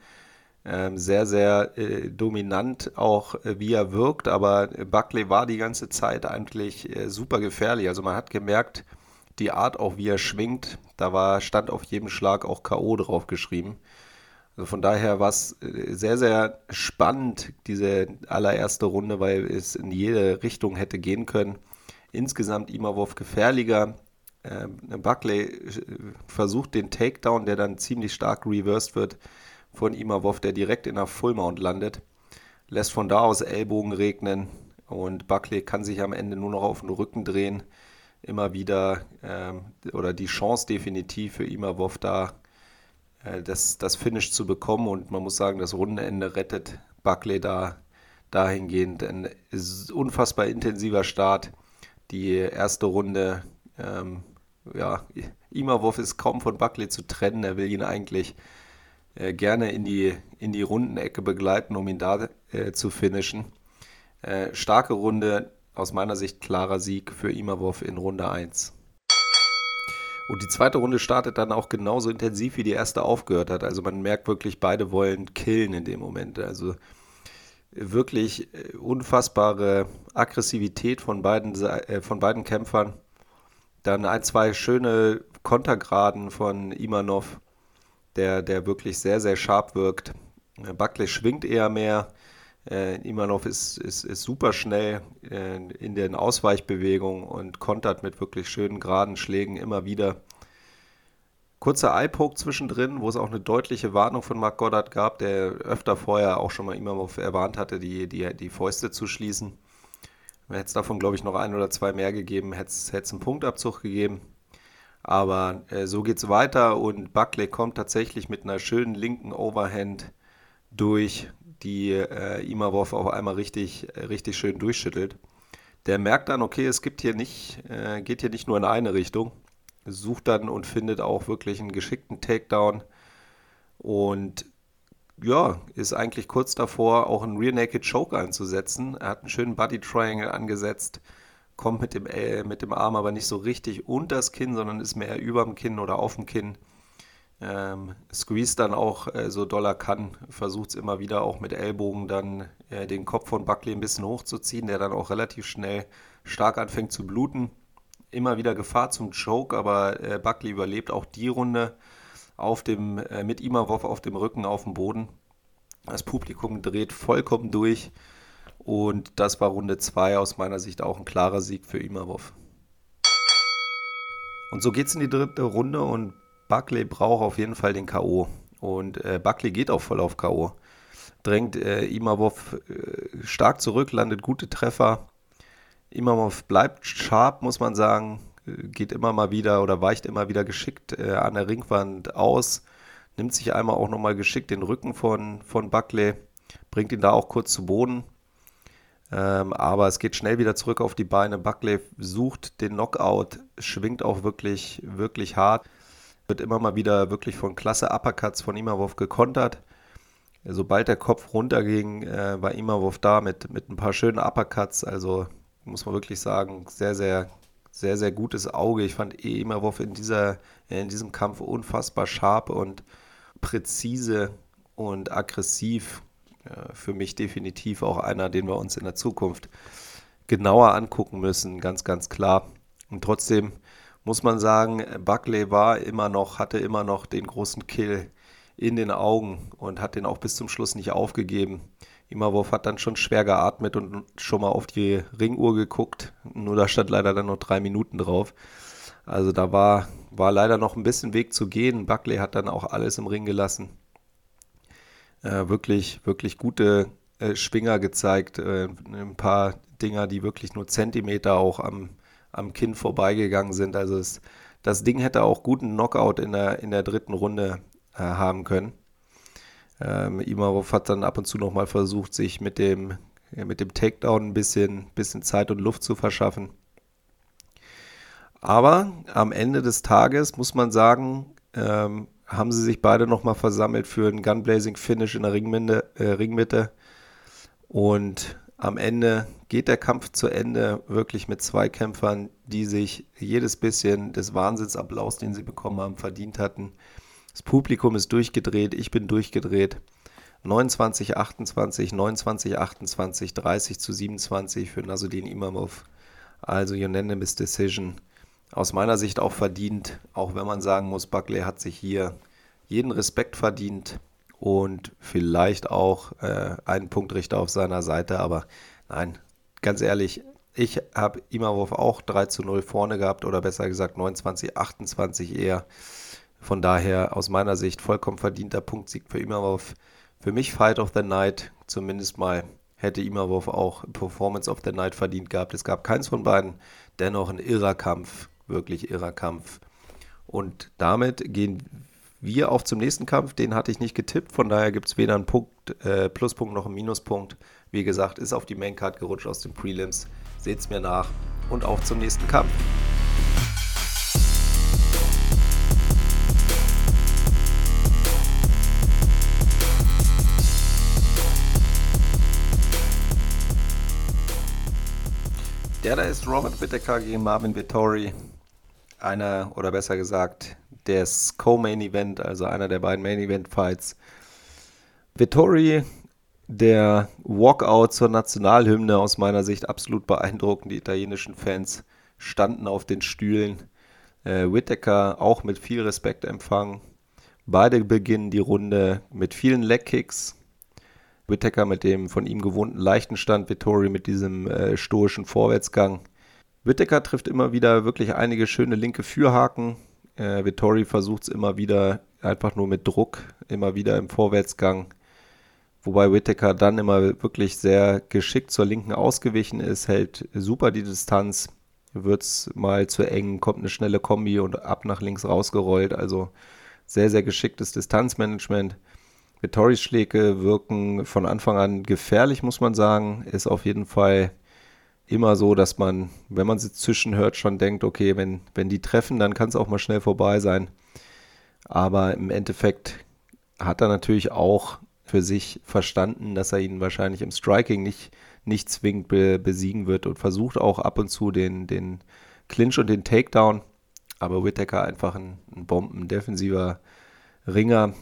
Ähm, sehr, sehr äh, dominant auch, äh, wie er wirkt. Aber Buckley war die ganze Zeit eigentlich äh, super gefährlich. Also man hat gemerkt, die Art auch, wie er schwingt, da war, stand auf jedem Schlag auch K.O. drauf geschrieben. Also von daher war es äh, sehr, sehr spannend, diese allererste Runde, weil es in jede Richtung hätte gehen können. Insgesamt Imavov gefährlicher. Ähm, Buckley äh, versucht den Takedown, der dann ziemlich stark reversed wird von Imavov, der direkt in der Fullmount landet. Lässt von da aus Ellbogen regnen und Buckley kann sich am Ende nur noch auf den Rücken drehen immer wieder ähm, oder die Chance definitiv für Imavov da, äh, das, das Finish zu bekommen. Und man muss sagen, das Rundenende rettet Buckley da dahingehend. Ein unfassbar intensiver Start. Die erste Runde, ähm, ja, Imavov ist kaum von Buckley zu trennen. Er will ihn eigentlich äh, gerne in die, in die Rundenecke begleiten, um ihn da äh, zu finishen. Äh, starke Runde, aus meiner Sicht klarer Sieg für Imavov in Runde 1. Und die zweite Runde startet dann auch genauso intensiv, wie die erste aufgehört hat. Also man merkt wirklich, beide wollen killen in dem Moment. Also wirklich äh, unfassbare Aggressivität von beiden, äh, von beiden Kämpfern. Dann ein, zwei schöne Kontergraden von Imanov, der, der wirklich sehr, sehr scharf wirkt. Äh, Buckley schwingt eher mehr. Äh, Imanov ist, ist, ist super schnell äh, in den Ausweichbewegungen und kontert mit wirklich schönen geraden Schlägen immer wieder. Kurzer Eye-Poke zwischendrin, wo es auch eine deutliche Warnung von Mark Goddard gab, der öfter vorher auch schon mal Imanov erwarnt hatte, die, die, die Fäuste zu schließen. Hätte es davon, glaube ich, noch ein oder zwei mehr gegeben, hätte es einen Punktabzug gegeben. Aber äh, so geht es weiter und Buckley kommt tatsächlich mit einer schönen linken Overhand durch, die äh, Imavov auf einmal richtig, äh, richtig schön durchschüttelt. Der merkt dann, okay, es gibt hier nicht, äh, geht hier nicht nur in eine Richtung, sucht dann und findet auch wirklich einen geschickten Takedown und ja, ist eigentlich kurz davor, auch einen Rear Naked Choke einzusetzen. Er hat einen schönen Body Triangle angesetzt, kommt mit dem, äh, mit dem Arm aber nicht so richtig unter das Kinn, sondern ist mehr über dem Kinn oder auf dem Kinn. Ähm, squeeze dann auch äh, so doll er kann, versucht es immer wieder auch mit Ellbogen dann äh, den Kopf von Buckley ein bisschen hochzuziehen, der dann auch relativ schnell stark anfängt zu bluten. Immer wieder Gefahr zum Choke, aber äh, Buckley überlebt auch die Runde auf dem, äh, mit Imavov auf dem Rücken auf dem Boden. Das Publikum dreht vollkommen durch und das war Runde 2 aus meiner Sicht auch ein klarer Sieg für Imavov. Und so geht es in die dritte Runde und Buckley braucht auf jeden Fall den K.O. Und äh, Buckley geht auch voll auf K.O. Drängt äh, Imavov äh, stark zurück, landet gute Treffer. Imavov bleibt sharp, muss man sagen. Geht immer mal wieder oder weicht immer wieder geschickt äh, an der Ringwand aus. Nimmt sich einmal auch nochmal geschickt den Rücken von, von Buckley. Bringt ihn da auch kurz zu Boden. Ähm, aber es geht schnell wieder zurück auf die Beine. Buckley sucht den Knockout, schwingt auch wirklich, wirklich hart. Wird immer mal wieder wirklich von klasse Uppercuts von Imavov gekontert. Sobald der Kopf runterging, äh, war Imavov da mit, mit ein paar schönen Uppercuts. Also muss man wirklich sagen, sehr, sehr, sehr, sehr gutes Auge. Ich fand eh Imavov in, in diesem Kampf unfassbar scharf und präzise und aggressiv. Für mich definitiv auch einer, den wir uns in der Zukunft genauer angucken müssen, ganz, ganz klar. Und trotzdem muss man sagen, Buckley war immer noch, hatte immer noch den großen Kill in den Augen und hat den auch bis zum Schluss nicht aufgegeben. Imavov hat dann schon schwer geatmet und schon mal auf die Ringuhr geguckt. Nur da stand leider dann noch drei Minuten drauf. Also da war, war leider noch ein bisschen Weg zu gehen. Buckley hat dann auch alles im Ring gelassen. Äh, wirklich, wirklich gute äh, Schwinger gezeigt. Äh, ein paar Dinger, die wirklich nur Zentimeter auch am, am Kinn vorbeigegangen sind. Also es, das Ding hätte auch guten Knockout in der, in der dritten Runde äh, haben können. Ähm, Imarov hat dann ab und zu nochmal versucht, sich mit dem, ja, mit dem Takedown ein bisschen, bisschen Zeit und Luft zu verschaffen. Aber am Ende des Tages muss man sagen, ähm, haben sie sich beide nochmal versammelt für ein Gunblazing Finish in der Ringminde, äh, Ringmitte. Und am Ende geht der Kampf zu Ende wirklich mit zwei Kämpfern, die sich jedes bisschen des Wahnsinnsapplaus, den sie bekommen haben, verdient hatten. Das Publikum ist durchgedreht, ich bin durchgedreht. 29, 28, 29, 28, 30 zu 27 für Nasudin Imamov. Also Unanimous Decision. Aus meiner Sicht auch verdient, auch wenn man sagen muss, Buckley hat sich hier jeden Respekt verdient und vielleicht auch äh, einen Punktrichter auf seiner Seite. Aber nein, ganz ehrlich, ich habe Imavov auch 3 zu 0 vorne gehabt oder besser gesagt 29, 28 eher. Von daher aus meiner Sicht vollkommen verdienter Punktsieg für Imavov. Für mich Fight of the Night, zumindest mal hätte Imavov auch Performance of the Night verdient gehabt. Es gab keins von beiden, dennoch ein irrer Kampf, wirklich irrer Kampf. Und damit gehen wir auf zum nächsten Kampf. Den hatte ich nicht getippt, von daher gibt es weder einen Punkt, äh, Pluspunkt noch einen Minuspunkt. Wie gesagt, ist auf die Maincard gerutscht aus den Prelims. Seht es mir nach und auf zum nächsten Kampf. Der da ist Robert Whittaker gegen Marvin Vittori. Einer, oder besser gesagt, das Co-Main Event, also einer der beiden Main Event Fights. Vittori, der Walkout zur Nationalhymne aus meiner Sicht absolut beeindruckend. Die italienischen Fans standen auf den Stühlen. Äh, Whittaker auch mit viel Respekt empfangen. Beide beginnen die Runde mit vielen Leg-Kicks. Whittaker mit dem von ihm gewohnten leichten Stand, Vittori mit diesem äh, stoischen Vorwärtsgang. Whittaker trifft immer wieder wirklich einige schöne linke Führhaken. Äh, Vittori versucht es immer wieder einfach nur mit Druck, immer wieder im Vorwärtsgang. Wobei Whittaker dann immer wirklich sehr geschickt zur linken ausgewichen ist, hält super die Distanz, wird es mal zu eng, kommt eine schnelle Kombi und ab nach links rausgerollt. Also sehr, sehr geschicktes Distanzmanagement. Vittoris Schläge wirken von Anfang an gefährlich, muss man sagen. Ist auf jeden Fall immer so, dass man, wenn man sie zwischen hört, schon denkt, okay, wenn, wenn die treffen, dann kann es auch mal schnell vorbei sein. Aber im Endeffekt hat er natürlich auch für sich verstanden, dass er ihn wahrscheinlich im Striking nicht, nicht zwingend be besiegen wird und versucht auch ab und zu den, den Clinch und den Takedown. Aber Whittaker einfach ein, ein bombendefensiver Ringer.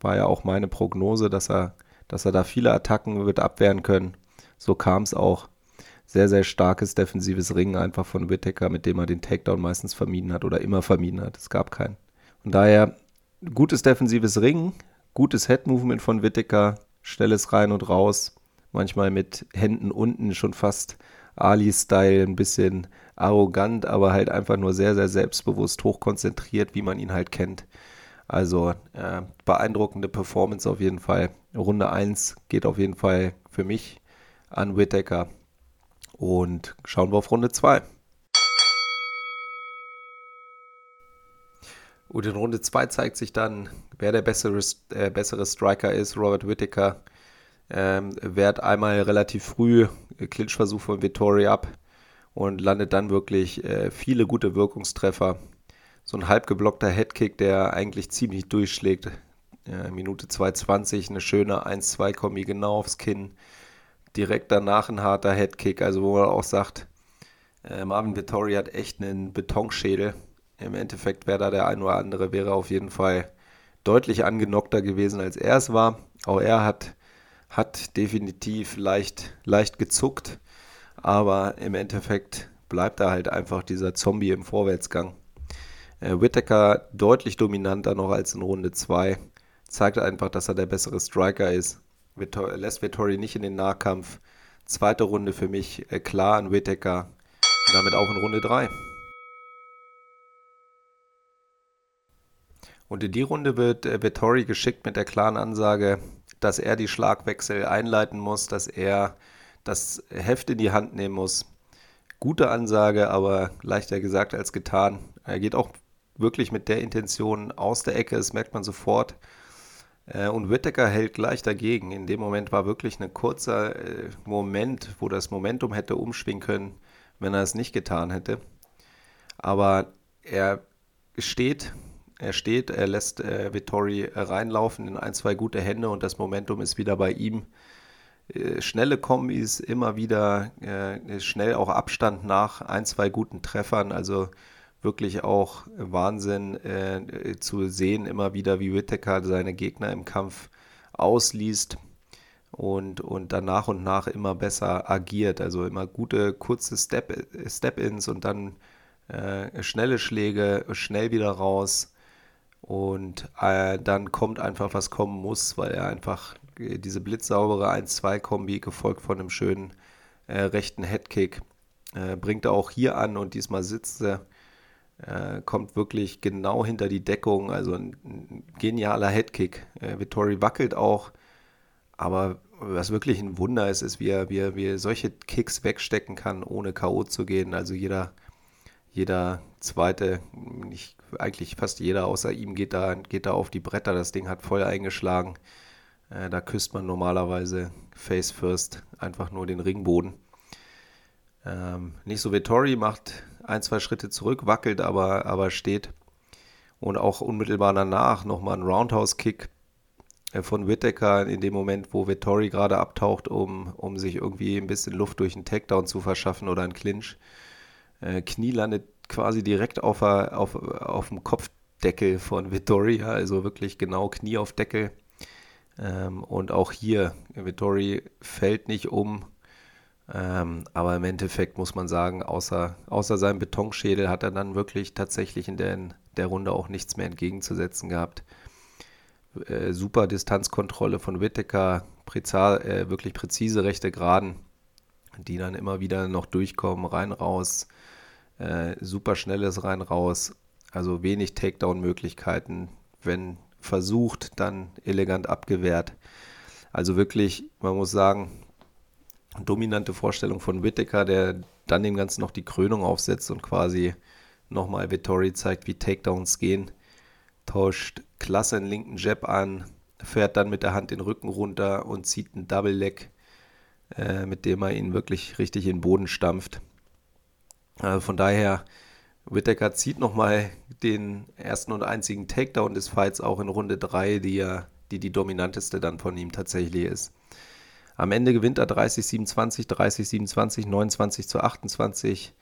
War ja auch meine Prognose, dass er, dass er da viele Attacken wird abwehren können. So kam es auch. Sehr, sehr starkes defensives Ringen einfach von Whittaker, mit dem er den Takedown meistens vermieden hat oder immer vermieden hat. Es gab keinen. Und daher gutes defensives Ringen, gutes Head-Movement von Whittaker, schnelles rein und raus, manchmal mit Händen unten schon fast Ali-Style, ein bisschen arrogant, aber halt einfach nur sehr, sehr selbstbewusst, hochkonzentriert, wie man ihn halt kennt. Also äh, beeindruckende Performance auf jeden Fall. Runde 1 geht auf jeden Fall für mich an Whittaker. Und schauen wir auf Runde 2. Und in Runde 2 zeigt sich dann, wer der bessere, äh, bessere Striker ist. Robert Whittaker ähm, wehrt einmal relativ früh Clinch-Versuch von Vittori ab und landet dann wirklich äh, viele gute Wirkungstreffer. So ein halb geblockter Headkick, der eigentlich ziemlich durchschlägt. Äh, Minute 2,20, eine schöne 1-2-Kombi genau aufs Kinn. Direkt danach ein harter Headkick, also wo man auch sagt, äh, Marvin Vittori hat echt einen Betonschädel. Im Endeffekt wäre da der ein oder andere, wäre auf jeden Fall deutlich angenockter gewesen, als er es war. Auch er hat hat definitiv leicht, leicht gezuckt, aber im Endeffekt bleibt er halt einfach dieser Zombie im Vorwärtsgang. Äh, Whittaker deutlich dominanter noch als in Runde 2. Zeigt einfach, dass er der bessere Striker ist. Vittor lässt Vittori nicht in den Nahkampf. Zweite Runde für mich äh, klar an Whittaker. Und damit auch in Runde 3. Und in die Runde wird äh, Vittori geschickt mit der klaren Ansage, dass er die Schlagwechsel einleiten muss, dass er das Heft in die Hand nehmen muss. Gute Ansage, aber leichter gesagt als getan. Er geht auch wirklich mit der Intention aus der Ecke, das merkt man sofort. Äh, und Whittaker hält gleich dagegen. In dem Moment war wirklich ein kurzer äh, Moment, wo das Momentum hätte umschwingen können, wenn er es nicht getan hätte. Aber er steht er steht, er lässt äh, Vittori reinlaufen in ein, zwei gute Hände und das Momentum ist wieder bei ihm. Äh, schnelle Kombis, immer wieder äh, schnell auch Abstand nach ein, zwei guten Treffern. Also wirklich auch Wahnsinn äh, zu sehen, immer wieder, wie Whittaker seine Gegner im Kampf ausliest und, und dann nach und nach immer besser agiert. Also immer gute, kurze Step-Ins Step und dann äh, schnelle Schläge, schnell wieder raus und äh, dann kommt einfach, was kommen muss, weil er einfach äh, diese blitzsaubere 1-2-Kombi, gefolgt von einem schönen äh, rechten Headkick, äh, bringt er auch hier an und diesmal sitzt er, äh, kommt wirklich genau hinter die Deckung. Also ein, ein genialer Headkick. Äh, Vittori wackelt auch, aber was wirklich ein Wunder ist, ist, wie er, wie er, wie er solche Kicks wegstecken kann, ohne K.O. zu gehen. Also jeder jeder zweite, nicht, eigentlich fast jeder außer ihm geht da, geht da auf die Bretter. Das Ding hat voll eingeschlagen. Äh, da küsst man normalerweise face first einfach nur den Ringboden. Ähm, nicht so wie Tori, macht ein, zwei Schritte zurück, wackelt, aber, aber steht. Und auch unmittelbar danach nochmal ein Roundhouse-Kick äh, von Whittaker in dem Moment, wo Vittori gerade abtaucht, um, um sich irgendwie ein bisschen Luft durch einen Takedown zu verschaffen oder einen Clinch. Äh, Knie landet quasi direkt auf, auf, auf dem Kopfdeckel von Vittori, also wirklich genau Knie auf Deckel. Ähm, und auch hier, Vittori fällt nicht um, ähm, aber im Endeffekt muss man sagen, außer, außer seinem Betonschädel hat er dann wirklich tatsächlich in der, in der Runde auch nichts mehr entgegenzusetzen gehabt. Äh, super Distanzkontrolle von Whittaker, Preza, äh, wirklich präzise rechte Geraden, die dann immer wieder noch durchkommen, rein, raus. Äh, super schnelles rein, raus. Also wenig Takedown-Möglichkeiten. Wenn versucht, dann elegant abgewehrt. Also wirklich, man muss sagen, dominante Vorstellung von Whittaker, der dann dem Ganzen noch die Krönung aufsetzt und quasi nochmal Vittori zeigt, wie Takedowns gehen. Tauscht klasse einen linken Jab an, fährt dann mit der Hand den Rücken runter und zieht einen Double Leg, äh, mit dem er ihn wirklich richtig in den Boden stampft. Also von daher, Whittaker zieht nochmal den ersten und einzigen Takedown des Fights auch in Runde 3, die die, die dominanteste dann von ihm tatsächlich ist. Am Ende gewinnt er 30-27, 30-27, 29 zu 28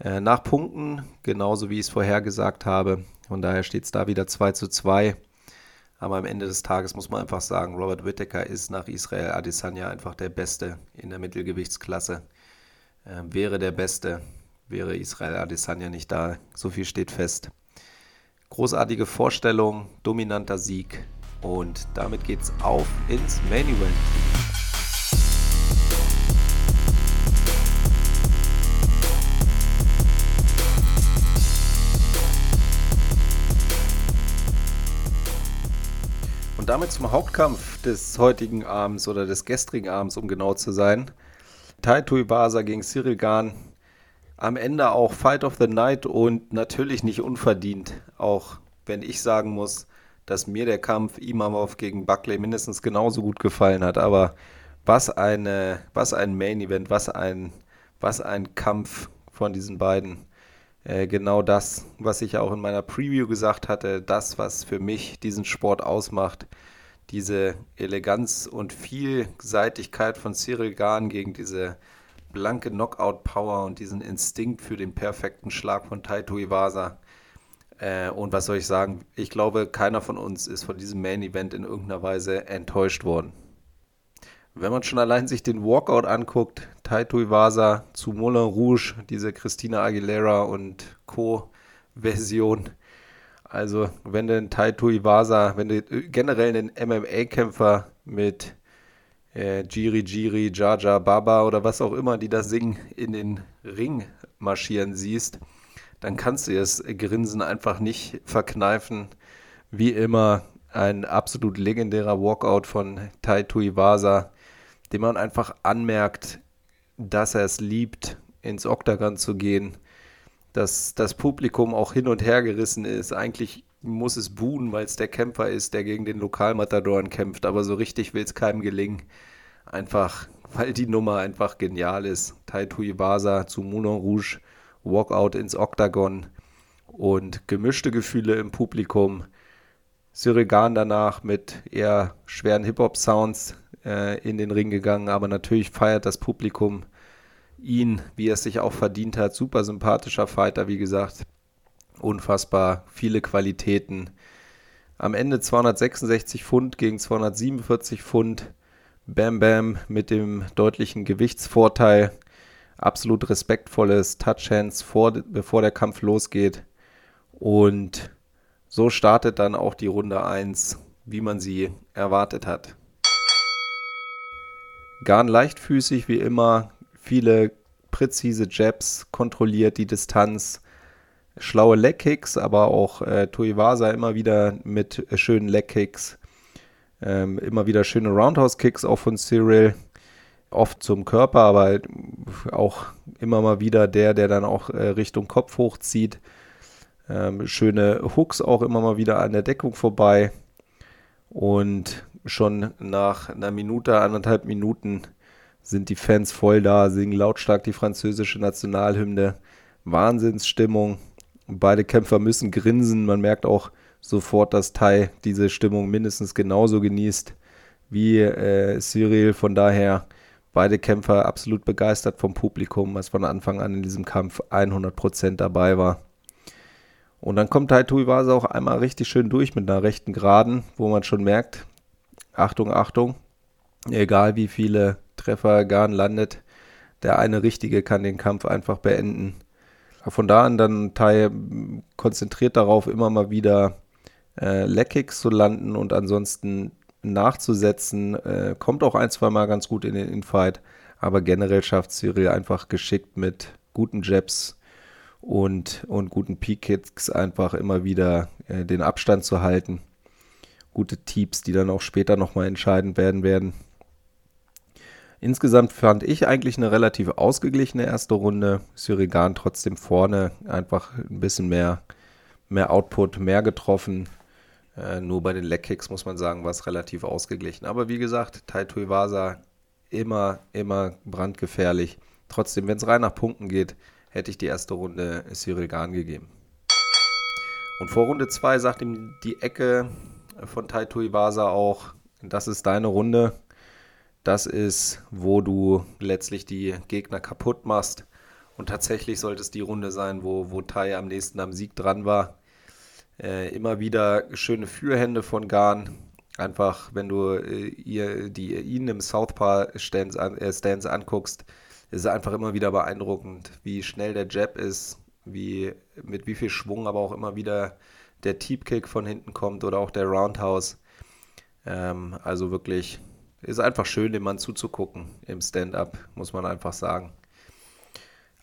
äh, nach Punkten, genauso wie ich es vorher gesagt habe. Von daher steht es da wieder 2 zu 2. Aber am Ende des Tages muss man einfach sagen, Robert Whittaker ist nach Israel Adesanya einfach der Beste in der Mittelgewichtsklasse. Äh, wäre der Beste, wäre Israel Adesanya nicht da. So viel steht fest. Großartige Vorstellung, dominanter Sieg. Und damit geht's auf ins Main Event. Und damit zum Hauptkampf des heutigen Abends oder des gestrigen Abends, um genau zu sein. Taito Ibasa gegen Cyril Gahn. Am Ende auch Fight of the Night und natürlich nicht unverdient. Auch wenn ich sagen muss, dass mir der Kampf Imamov gegen Buckley mindestens genauso gut gefallen hat. Aber was eine, was ein Main Event, was ein, was ein Kampf von diesen beiden. Äh, genau das, was ich auch in meiner Preview gesagt hatte, das, was für mich diesen Sport ausmacht, diese Eleganz und Vielseitigkeit von Cyril Gahn gegen diese blanke Knockout-Power und diesen Instinkt für den perfekten Schlag von Taito Iwasa. Äh, und was soll ich sagen? Ich glaube, keiner von uns ist von diesem Main-Event in irgendeiner Weise enttäuscht worden. Wenn man schon allein sich den Walkout anguckt, Taito Iwasa zu Moulin Rouge, diese Christina Aguilera und Co. Version. Also, wenn du einen Taito Iwasa, wenn du generell einen MMA-Kämpfer mit äh, Jiri Jiri, Jaja Baba oder was auch immer, die da singen, in den Ring marschieren siehst, dann kannst du das Grinsen einfach nicht verkneifen. Wie immer ein absolut legendärer Walkout von Taito Iwasa dem man einfach anmerkt, dass er es liebt, ins Oktagon zu gehen, dass das Publikum auch hin und her gerissen ist. Eigentlich muss es buhen, weil es der Kämpfer ist, der gegen den Lokalmatadoren kämpft, aber so richtig will es keinem gelingen. Einfach, weil die Nummer einfach genial ist. Taito Ibasa zu Moulin Rouge, Walkout ins Oktagon und gemischte Gefühle im Publikum. Syrigan danach mit eher schweren Hip-Hop-Sounds, äh, in den Ring gegangen, aber natürlich feiert das Publikum ihn, wie er es sich auch verdient hat. Super sympathischer Fighter, wie gesagt. Unfassbar viele Qualitäten. Am Ende 266 Pfund gegen 247 Pfund. Bam Bam mit dem deutlichen Gewichtsvorteil. Absolut respektvolles Touchhands, vor, bevor der Kampf losgeht. Und so startet dann auch die Runde 1, wie man sie erwartet hat. Garn leichtfüßig wie immer, viele präzise Jabs, kontrolliert die Distanz, schlaue Leg-Kicks, aber auch äh, Tuivasa immer wieder mit äh, schönen Leg-Kicks, ähm, immer wieder schöne Roundhouse-Kicks auch von Cyril, oft zum Körper, aber auch immer mal wieder der, der dann auch äh, Richtung Kopf hochzieht. Ähm, schöne Hooks auch immer mal wieder an der Deckung vorbei. Und schon nach einer Minute, anderthalb Minuten sind die Fans voll da, singen lautstark die französische Nationalhymne. Wahnsinnsstimmung. Beide Kämpfer müssen grinsen. Man merkt auch sofort, dass Tai diese Stimmung mindestens genauso genießt wie äh, Cyril. Von daher beide Kämpfer absolut begeistert vom Publikum, was von Anfang an in diesem Kampf 100% dabei war. Und dann kommt Tai Tuivasa auch einmal richtig schön durch mit einer rechten Geraden, wo man schon merkt, Achtung, Achtung, egal wie viele Treffer Garn landet, der eine Richtige kann den Kampf einfach beenden. Von da an dann Tai konzentriert darauf, immer mal wieder äh, Leckkicks zu landen und ansonsten nachzusetzen. Äh, kommt auch ein, zwei Mal ganz gut in den Infight, aber generell schafft Cyril einfach geschickt mit guten Jabs und, und guten Peak-Kicks einfach immer wieder äh, den Abstand zu halten. Gute Teeps, die dann auch später nochmal entscheidend werden werden. Insgesamt fand ich eigentlich eine relativ ausgeglichene erste Runde. Syrigan trotzdem vorne, einfach ein bisschen mehr, mehr Output, mehr getroffen. Äh, nur bei den Leckkicks muss man sagen, war es relativ ausgeglichen. Aber wie gesagt, Tai Vasa immer, immer brandgefährlich. Trotzdem, wenn es rein nach Punkten geht, hätte ich die erste Runde Syrigan gegeben. Und vor Runde 2 sagt ihm die Ecke von Tai Vasa auch, das ist deine Runde das ist, wo du letztlich die Gegner kaputt machst. Und tatsächlich sollte es die Runde sein, wo, wo Tai am nächsten am Sieg dran war. Äh, immer wieder schöne Fürhände von Garn. Einfach, wenn du äh, ihr, die, ihn im Southpaw-Stance an, äh, anguckst, ist es einfach immer wieder beeindruckend, wie schnell der Jab ist, wie, mit wie viel Schwung aber auch immer wieder der Teep-Kick von hinten kommt oder auch der Roundhouse. Ähm, also wirklich ist einfach schön, dem Mann zuzugucken im Stand-up, muss man einfach sagen.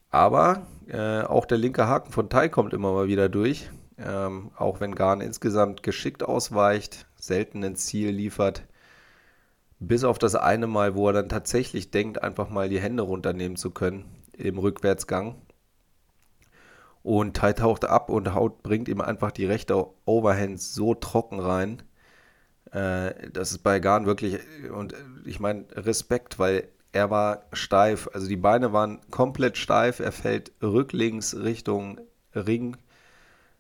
Aber äh, auch der linke Haken von Tai kommt immer mal wieder durch. Ähm, auch wenn Garn insgesamt geschickt ausweicht, selten ein Ziel liefert. Bis auf das eine Mal, wo er dann tatsächlich denkt, einfach mal die Hände runternehmen zu können im Rückwärtsgang. Und Tai taucht ab und haut, bringt ihm einfach die rechte Overhand so trocken rein, äh, das ist bei Garn wirklich, und ich meine, Respekt, weil er war steif, also die Beine waren komplett steif, er fällt rücklings Richtung Ring,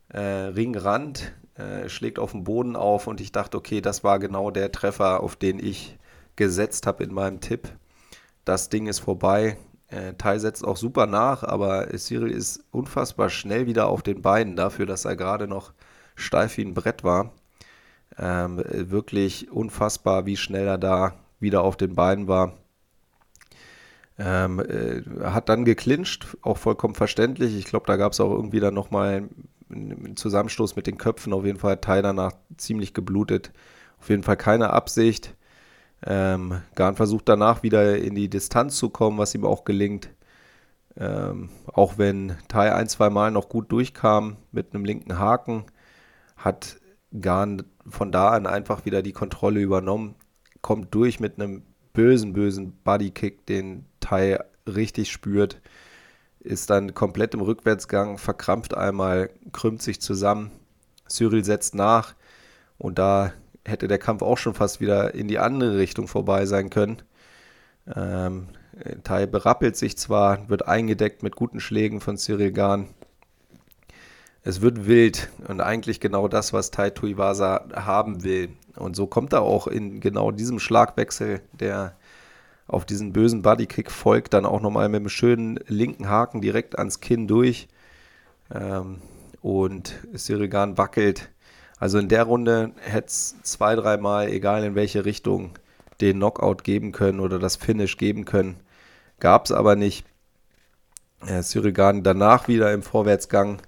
äh, Ringrand, äh, schlägt auf den Boden auf und ich dachte, okay, das war genau der Treffer, auf den ich gesetzt habe in meinem Tipp. Das Ding ist vorbei. Äh, Tai setzt auch super nach, aber Cyril ist unfassbar schnell wieder auf den Beinen dafür, dass er gerade noch steif wie ein Brett war. Ähm, wirklich unfassbar, wie schnell er da wieder auf den Beinen war. Ähm, äh, hat dann geclincht, auch vollkommen verständlich. Ich glaube, da gab es auch irgendwie dann nochmal einen Zusammenstoß mit den Köpfen. Auf jeden Fall hat Ty danach ziemlich geblutet. Auf jeden Fall keine Absicht. Ähm, Garn versucht danach wieder in die Distanz zu kommen, was ihm auch gelingt. Ähm, auch wenn Tai ein, zwei Mal noch gut durchkam mit einem linken Haken, hat Garn von da an einfach wieder die Kontrolle übernommen, kommt durch mit einem bösen, bösen Bodykick, den Tai richtig spürt, ist dann komplett im Rückwärtsgang, verkrampft einmal, krümmt sich zusammen. Cyril setzt nach und da hätte der Kampf auch schon fast wieder in die andere Richtung vorbei sein können. Ähm, Tai berappelt sich zwar, wird eingedeckt mit guten Schlägen von Cyril Garn, es wird wild und eigentlich genau das, was Tai Tuivasa haben will. Und so kommt er auch in genau diesem Schlagwechsel, der auf diesen bösen Bodykick folgt, dann auch nochmal mit einem schönen linken Haken direkt ans Kinn durch. Ähm, und Sirigan wackelt. Also in der Runde hätte es zwei, dreimal, egal in welche Richtung, den Knockout geben können oder das Finish geben können. Gab es aber nicht. Äh, Sirigan danach wieder im Vorwärtsgang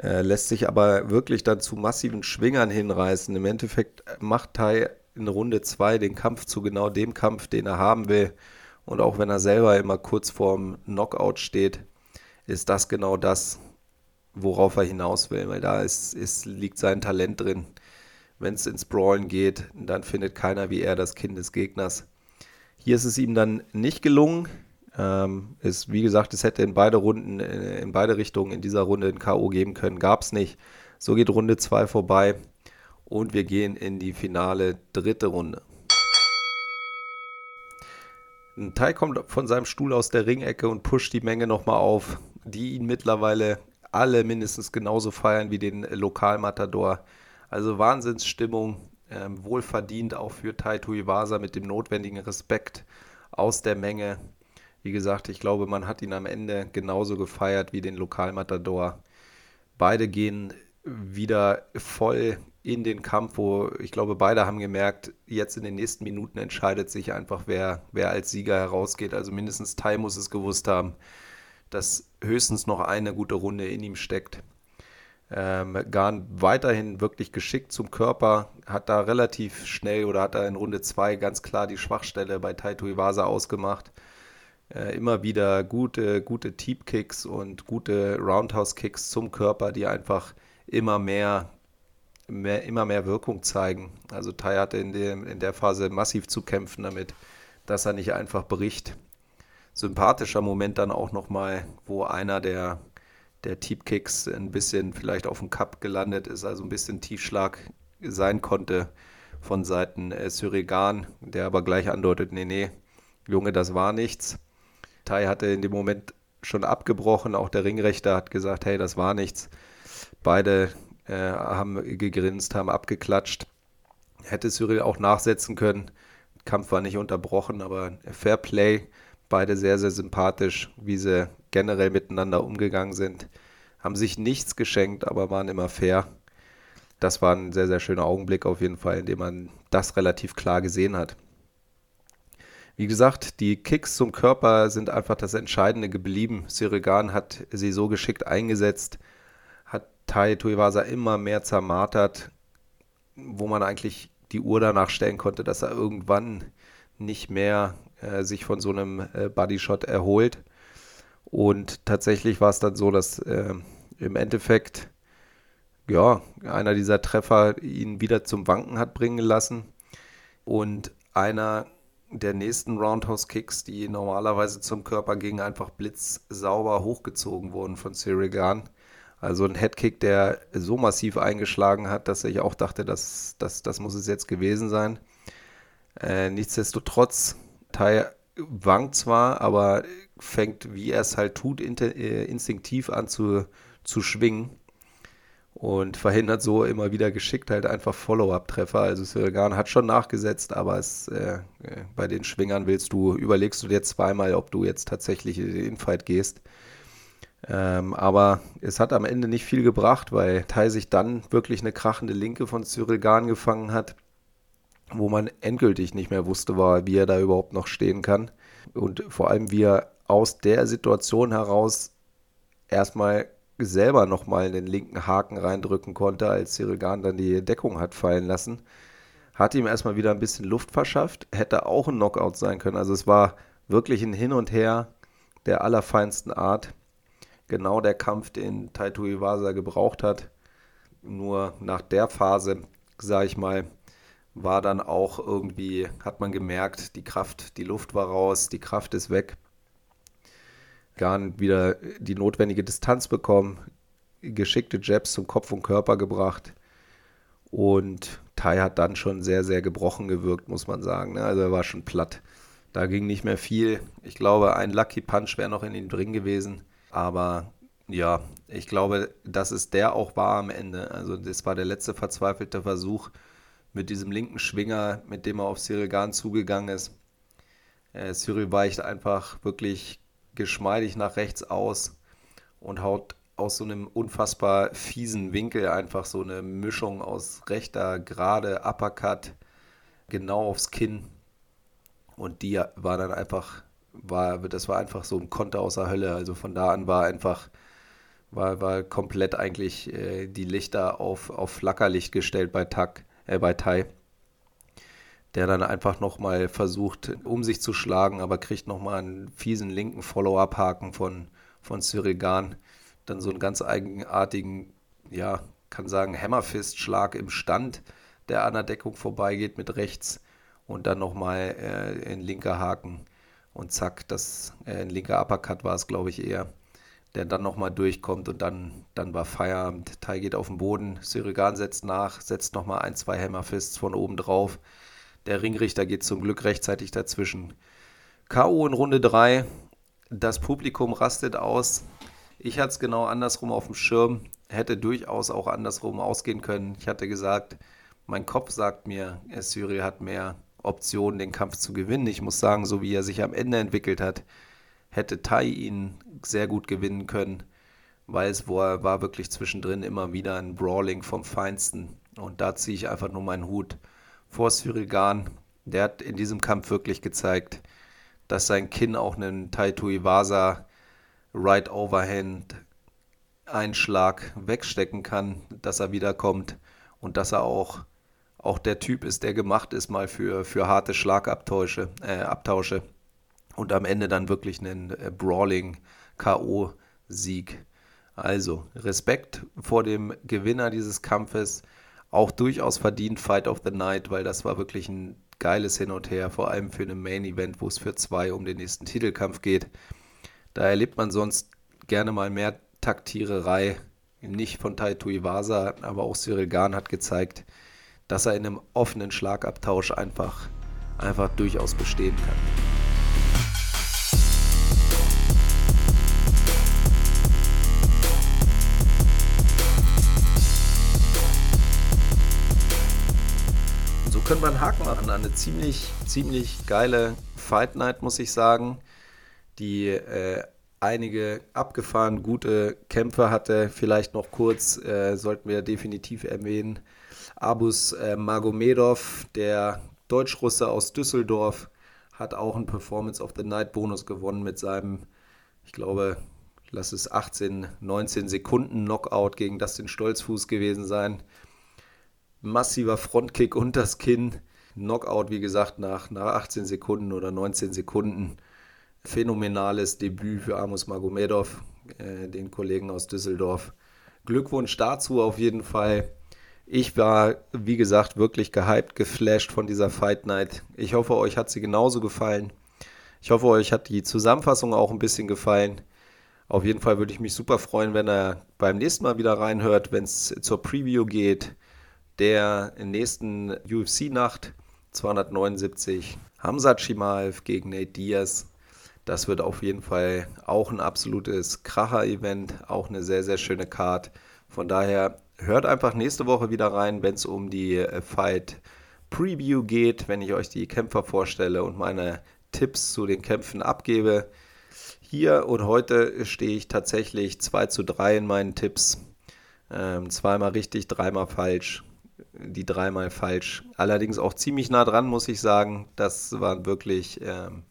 äh, lässt sich aber wirklich dann zu massiven Schwingern hinreißen. Im Endeffekt macht Tai in Runde 2 den Kampf zu genau dem Kampf, den er haben will. Und auch wenn er selber immer kurz vorm Knockout steht, ist das genau das, worauf er hinaus will. Weil da ist, ist, liegt sein Talent drin. Wenn es ins Brawlen geht, dann findet keiner wie er das Kind des Gegners. Hier ist es ihm dann nicht gelungen. Ähm, ist, wie gesagt, es hätte in beide Runden, äh, in beide Richtungen in dieser Runde ein K.O. geben können, gab es nicht. So geht Runde 2 vorbei und wir gehen in die finale dritte Runde. Ein Teil kommt von seinem Stuhl aus der Ringecke und pusht die Menge nochmal auf, die ihn mittlerweile alle mindestens genauso feiern wie den Lokalmatador. Also Wahnsinnsstimmung, ähm, wohlverdient auch für Tai Tuivasa mit dem notwendigen Respekt aus der Menge. Wie gesagt, ich glaube, man hat ihn am Ende genauso gefeiert wie den Lokalmatador. Beide gehen wieder voll in den Kampf, wo ich glaube, beide haben gemerkt, jetzt in den nächsten Minuten entscheidet sich einfach, wer, wer als Sieger herausgeht. Also mindestens Tai muss es gewusst haben, dass höchstens noch eine gute Runde in ihm steckt. Ähm, Garn weiterhin wirklich geschickt zum Körper, hat da relativ schnell oder hat da in Runde 2 ganz klar die Schwachstelle bei Taito Iwasa ausgemacht. Äh, immer wieder gute, gute Teep-Kicks und gute Roundhouse-Kicks zum Körper, die einfach immer mehr, mehr, immer mehr Wirkung zeigen. Also Tai hatte in, dem, in der Phase massiv zu kämpfen damit, dass er nicht einfach bricht. Sympathischer Moment dann auch nochmal, wo einer der der Teep-Kicks ein bisschen vielleicht auf dem Cup gelandet ist, also ein bisschen Tiefschlag sein konnte von Seiten äh, Syrigan, der aber gleich andeutet, nee, nee, Junge, das war nichts. Tai hatte in dem Moment schon abgebrochen, auch der Ringrechter hat gesagt, hey, das war nichts. Beide äh, haben gegrinst, haben abgeklatscht. Hätte Cyril auch nachsetzen können. Kampf war nicht unterbrochen, aber Fair Play. Beide sehr, sehr sympathisch, wie sie generell miteinander umgegangen sind. Haben sich nichts geschenkt, aber waren immer fair. Das war ein sehr, sehr schöner Augenblick auf jeden Fall, in dem man das relativ klar gesehen hat. Wie gesagt, die Kicks zum Körper sind einfach das Entscheidende geblieben. Sirigan hat sie so geschickt eingesetzt, hat Tai Tuivasa immer mehr zermartert, wo man eigentlich die Uhr danach stellen konnte, dass er irgendwann nicht mehr äh, sich von so einem äh, Bodyshot erholt. Und tatsächlich war es dann so, dass äh, im Endeffekt ja, einer dieser Treffer ihn wieder zum Wanken hat bringen lassen. Und einer der nächsten Roundhouse-Kicks, die normalerweise zum Körper gingen, einfach blitzsauber hochgezogen wurden von Sirigan. Also ein Headkick, der so massiv eingeschlagen hat, dass ich auch dachte, dass, dass, das muss es jetzt gewesen sein. Äh, nichtsdestotrotz, Tai wankt zwar, aber fängt, wie er es halt tut, äh, instinktiv an zu, zu schwingen und verhindert so immer wieder geschickt halt einfach Follow-up-Treffer. Also Sirigan hat schon nachgesetzt, aber es, äh, äh, bei den Schwingern willst du, überlegst du dir zweimal, ob du jetzt tatsächlich in den Infight gehst. Ähm, aber es hat am Ende nicht viel gebracht, weil Tai sich dann wirklich eine krachende Linke von Cyril Gahn gefangen hat, wo man endgültig nicht mehr wusste, war, wie er da überhaupt noch stehen kann. Und vor allem, wie er aus der Situation heraus erstmal selber nochmal den linken Haken reindrücken konnte, als Cyril Gahn dann die Deckung hat fallen lassen. Hat ihm erstmal wieder ein bisschen Luft verschafft, hätte auch ein Knockout sein können. Also es war wirklich ein Hin und Her der allerfeinsten Art. Genau der Kampf, den Taito Iwasa gebraucht hat. Nur nach der Phase, sage ich mal, war dann auch irgendwie, hat man gemerkt, die Kraft, die Luft war raus, die Kraft ist weg. Garn wieder die notwendige Distanz bekommen, geschickte Jabs zum Kopf und Körper gebracht. Und Tai hat dann schon sehr, sehr gebrochen gewirkt, muss man sagen. Ne? Also er war schon platt. Da ging nicht mehr viel. Ich glaube, ein Lucky Punch wäre noch in ihm drin gewesen. Aber ja, ich glaube, dass es der auch war am Ende. Also das war der letzte verzweifelte Versuch mit diesem linken Schwinger, mit dem er auf Cyril Gahn zugegangen ist. Äh, Cyril weicht einfach wirklich geschmeidig nach rechts aus und haut aus so einem unfassbar fiesen Winkel einfach so eine Mischung aus rechter, gerade Uppercut genau aufs Kinn. Und die war dann einfach, war, das war einfach so ein Konter aus der Hölle. Also von da an war einfach, war, war komplett eigentlich äh, die Lichter auf, auf Flackerlicht gestellt bei Tak, äh, bei Tai der dann einfach nochmal versucht, um sich zu schlagen, aber kriegt nochmal einen fiesen linken Follow-up-Haken von, von Cyril Gahn. Dann so einen ganz eigenartigen, ja, kann sagen, Hammerfist-Schlag im Stand, der an der Deckung vorbeigeht mit rechts. Und dann nochmal äh, ein linker Haken. Und zack, das, äh, ein linker Uppercut war es, glaube ich, eher, der dann nochmal durchkommt und dann, dann war Feierabend. Tai geht auf den Boden, Cyril Gahn setzt nach, setzt nochmal ein, zwei Hammerfists von oben drauf der Ringrichter geht zum Glück rechtzeitig dazwischen. K.O. in Runde 3. Das Publikum rastet aus. Ich hatte es genau andersrum auf dem Schirm. Hätte durchaus auch andersrum ausgehen können. Ich hatte gesagt, mein Kopf sagt mir, Cyril hat mehr Optionen, den Kampf zu gewinnen. Ich muss sagen, so wie er sich am Ende entwickelt hat, hätte Tai ihn sehr gut gewinnen können, weil es war, war wirklich zwischendrin immer wieder ein Brawling vom Feinsten. Und da ziehe ich einfach nur meinen Hut vor Cyrilgan. Der hat in diesem Kampf wirklich gezeigt, dass sein Kinn auch einen Taito Iwasa Right Overhand einen Schlag wegstecken kann, dass er wiederkommt und dass er auch, auch der Typ ist, der gemacht ist mal für, für harte Schlagabtausche äh, Abtausche und am Ende dann wirklich einen äh, Brawling K.O.-Sieg. Also Respekt vor dem Gewinner dieses Kampfes, auch durchaus verdient Fight of the Night, weil das war wirklich ein geiles Hin und Her, vor allem für ein Main Event, wo es für zwei um den nächsten Titelkampf geht. Da erlebt man sonst gerne mal mehr Taktiererei, nicht von Taito Iwasa, aber auch Cyril Gahn hat gezeigt, dass er in einem offenen Schlagabtausch einfach, einfach durchaus bestehen kann. Können wir einen Haken machen an eine ziemlich, ziemlich geile Fight Night, muss ich sagen, die äh, einige abgefahren gute Kämpfe hatte. Vielleicht noch kurz, äh, sollten wir definitiv erwähnen, Abus äh, Magomedov, der Deutschrusse aus Düsseldorf, hat auch einen Performance of the Night Bonus gewonnen mit seinem, ich glaube, lass es 18, 19 Sekunden Knockout gegen Dustin Stolzfuß gewesen sein massiver Frontkick unter das Kinn. Knockout, wie gesagt, nach, nach 18 Sekunden oder 19 Sekunden. Phänomenales Debüt für Amos Magomedov, äh, den Kollegen aus Düsseldorf. Glückwunsch dazu auf jeden Fall. Ich war, wie gesagt, wirklich gehypt, geflasht von dieser Fight Night. Ich hoffe, euch hat sie genauso gefallen. Ich hoffe, euch hat die Zusammenfassung auch ein bisschen gefallen. Auf jeden Fall würde ich mich super freuen, wenn er beim nächsten Mal wieder reinhört, wenn es zur Preview geht der nächsten UFC-Nacht 279 Hamza Chimaev gegen Nate Diaz. Das wird auf jeden Fall auch ein absolutes Kracher-Event, auch eine sehr, sehr schöne Card. Von daher hört einfach nächste Woche wieder rein, wenn es um die äh, Fight Preview geht, wenn ich euch die Kämpfer vorstelle und meine Tipps zu den Kämpfen abgebe. Hier und heute stehe ich tatsächlich 2 zu 3 in meinen Tipps. Ähm, zweimal richtig, dreimal falsch die dreimal falsch. Allerdings auch ziemlich nah dran, muss ich sagen. Das waren wirklich ähm,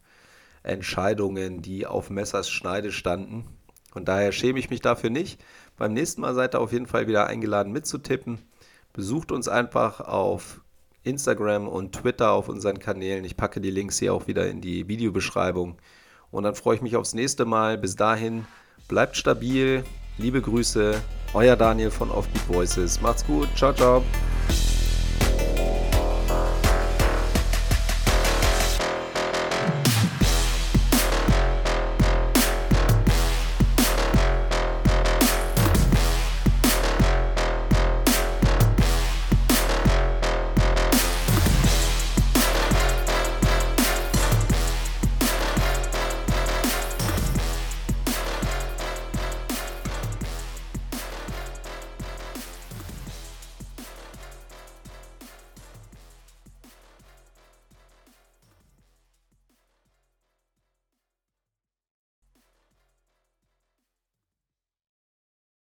Entscheidungen, die auf Messers Schneide standen. Von daher schäme ich mich dafür nicht. Beim nächsten Mal seid ihr auf jeden Fall wieder eingeladen mitzutippen. Besucht uns einfach auf Instagram und Twitter auf unseren Kanälen. Ich packe die Links hier auch wieder in die Videobeschreibung. Und dann freue ich mich aufs nächste Mal. Bis dahin, bleibt stabil. Liebe Grüße, euer Daniel von Offbeat Voices. Macht's gut. Ciao, ciao.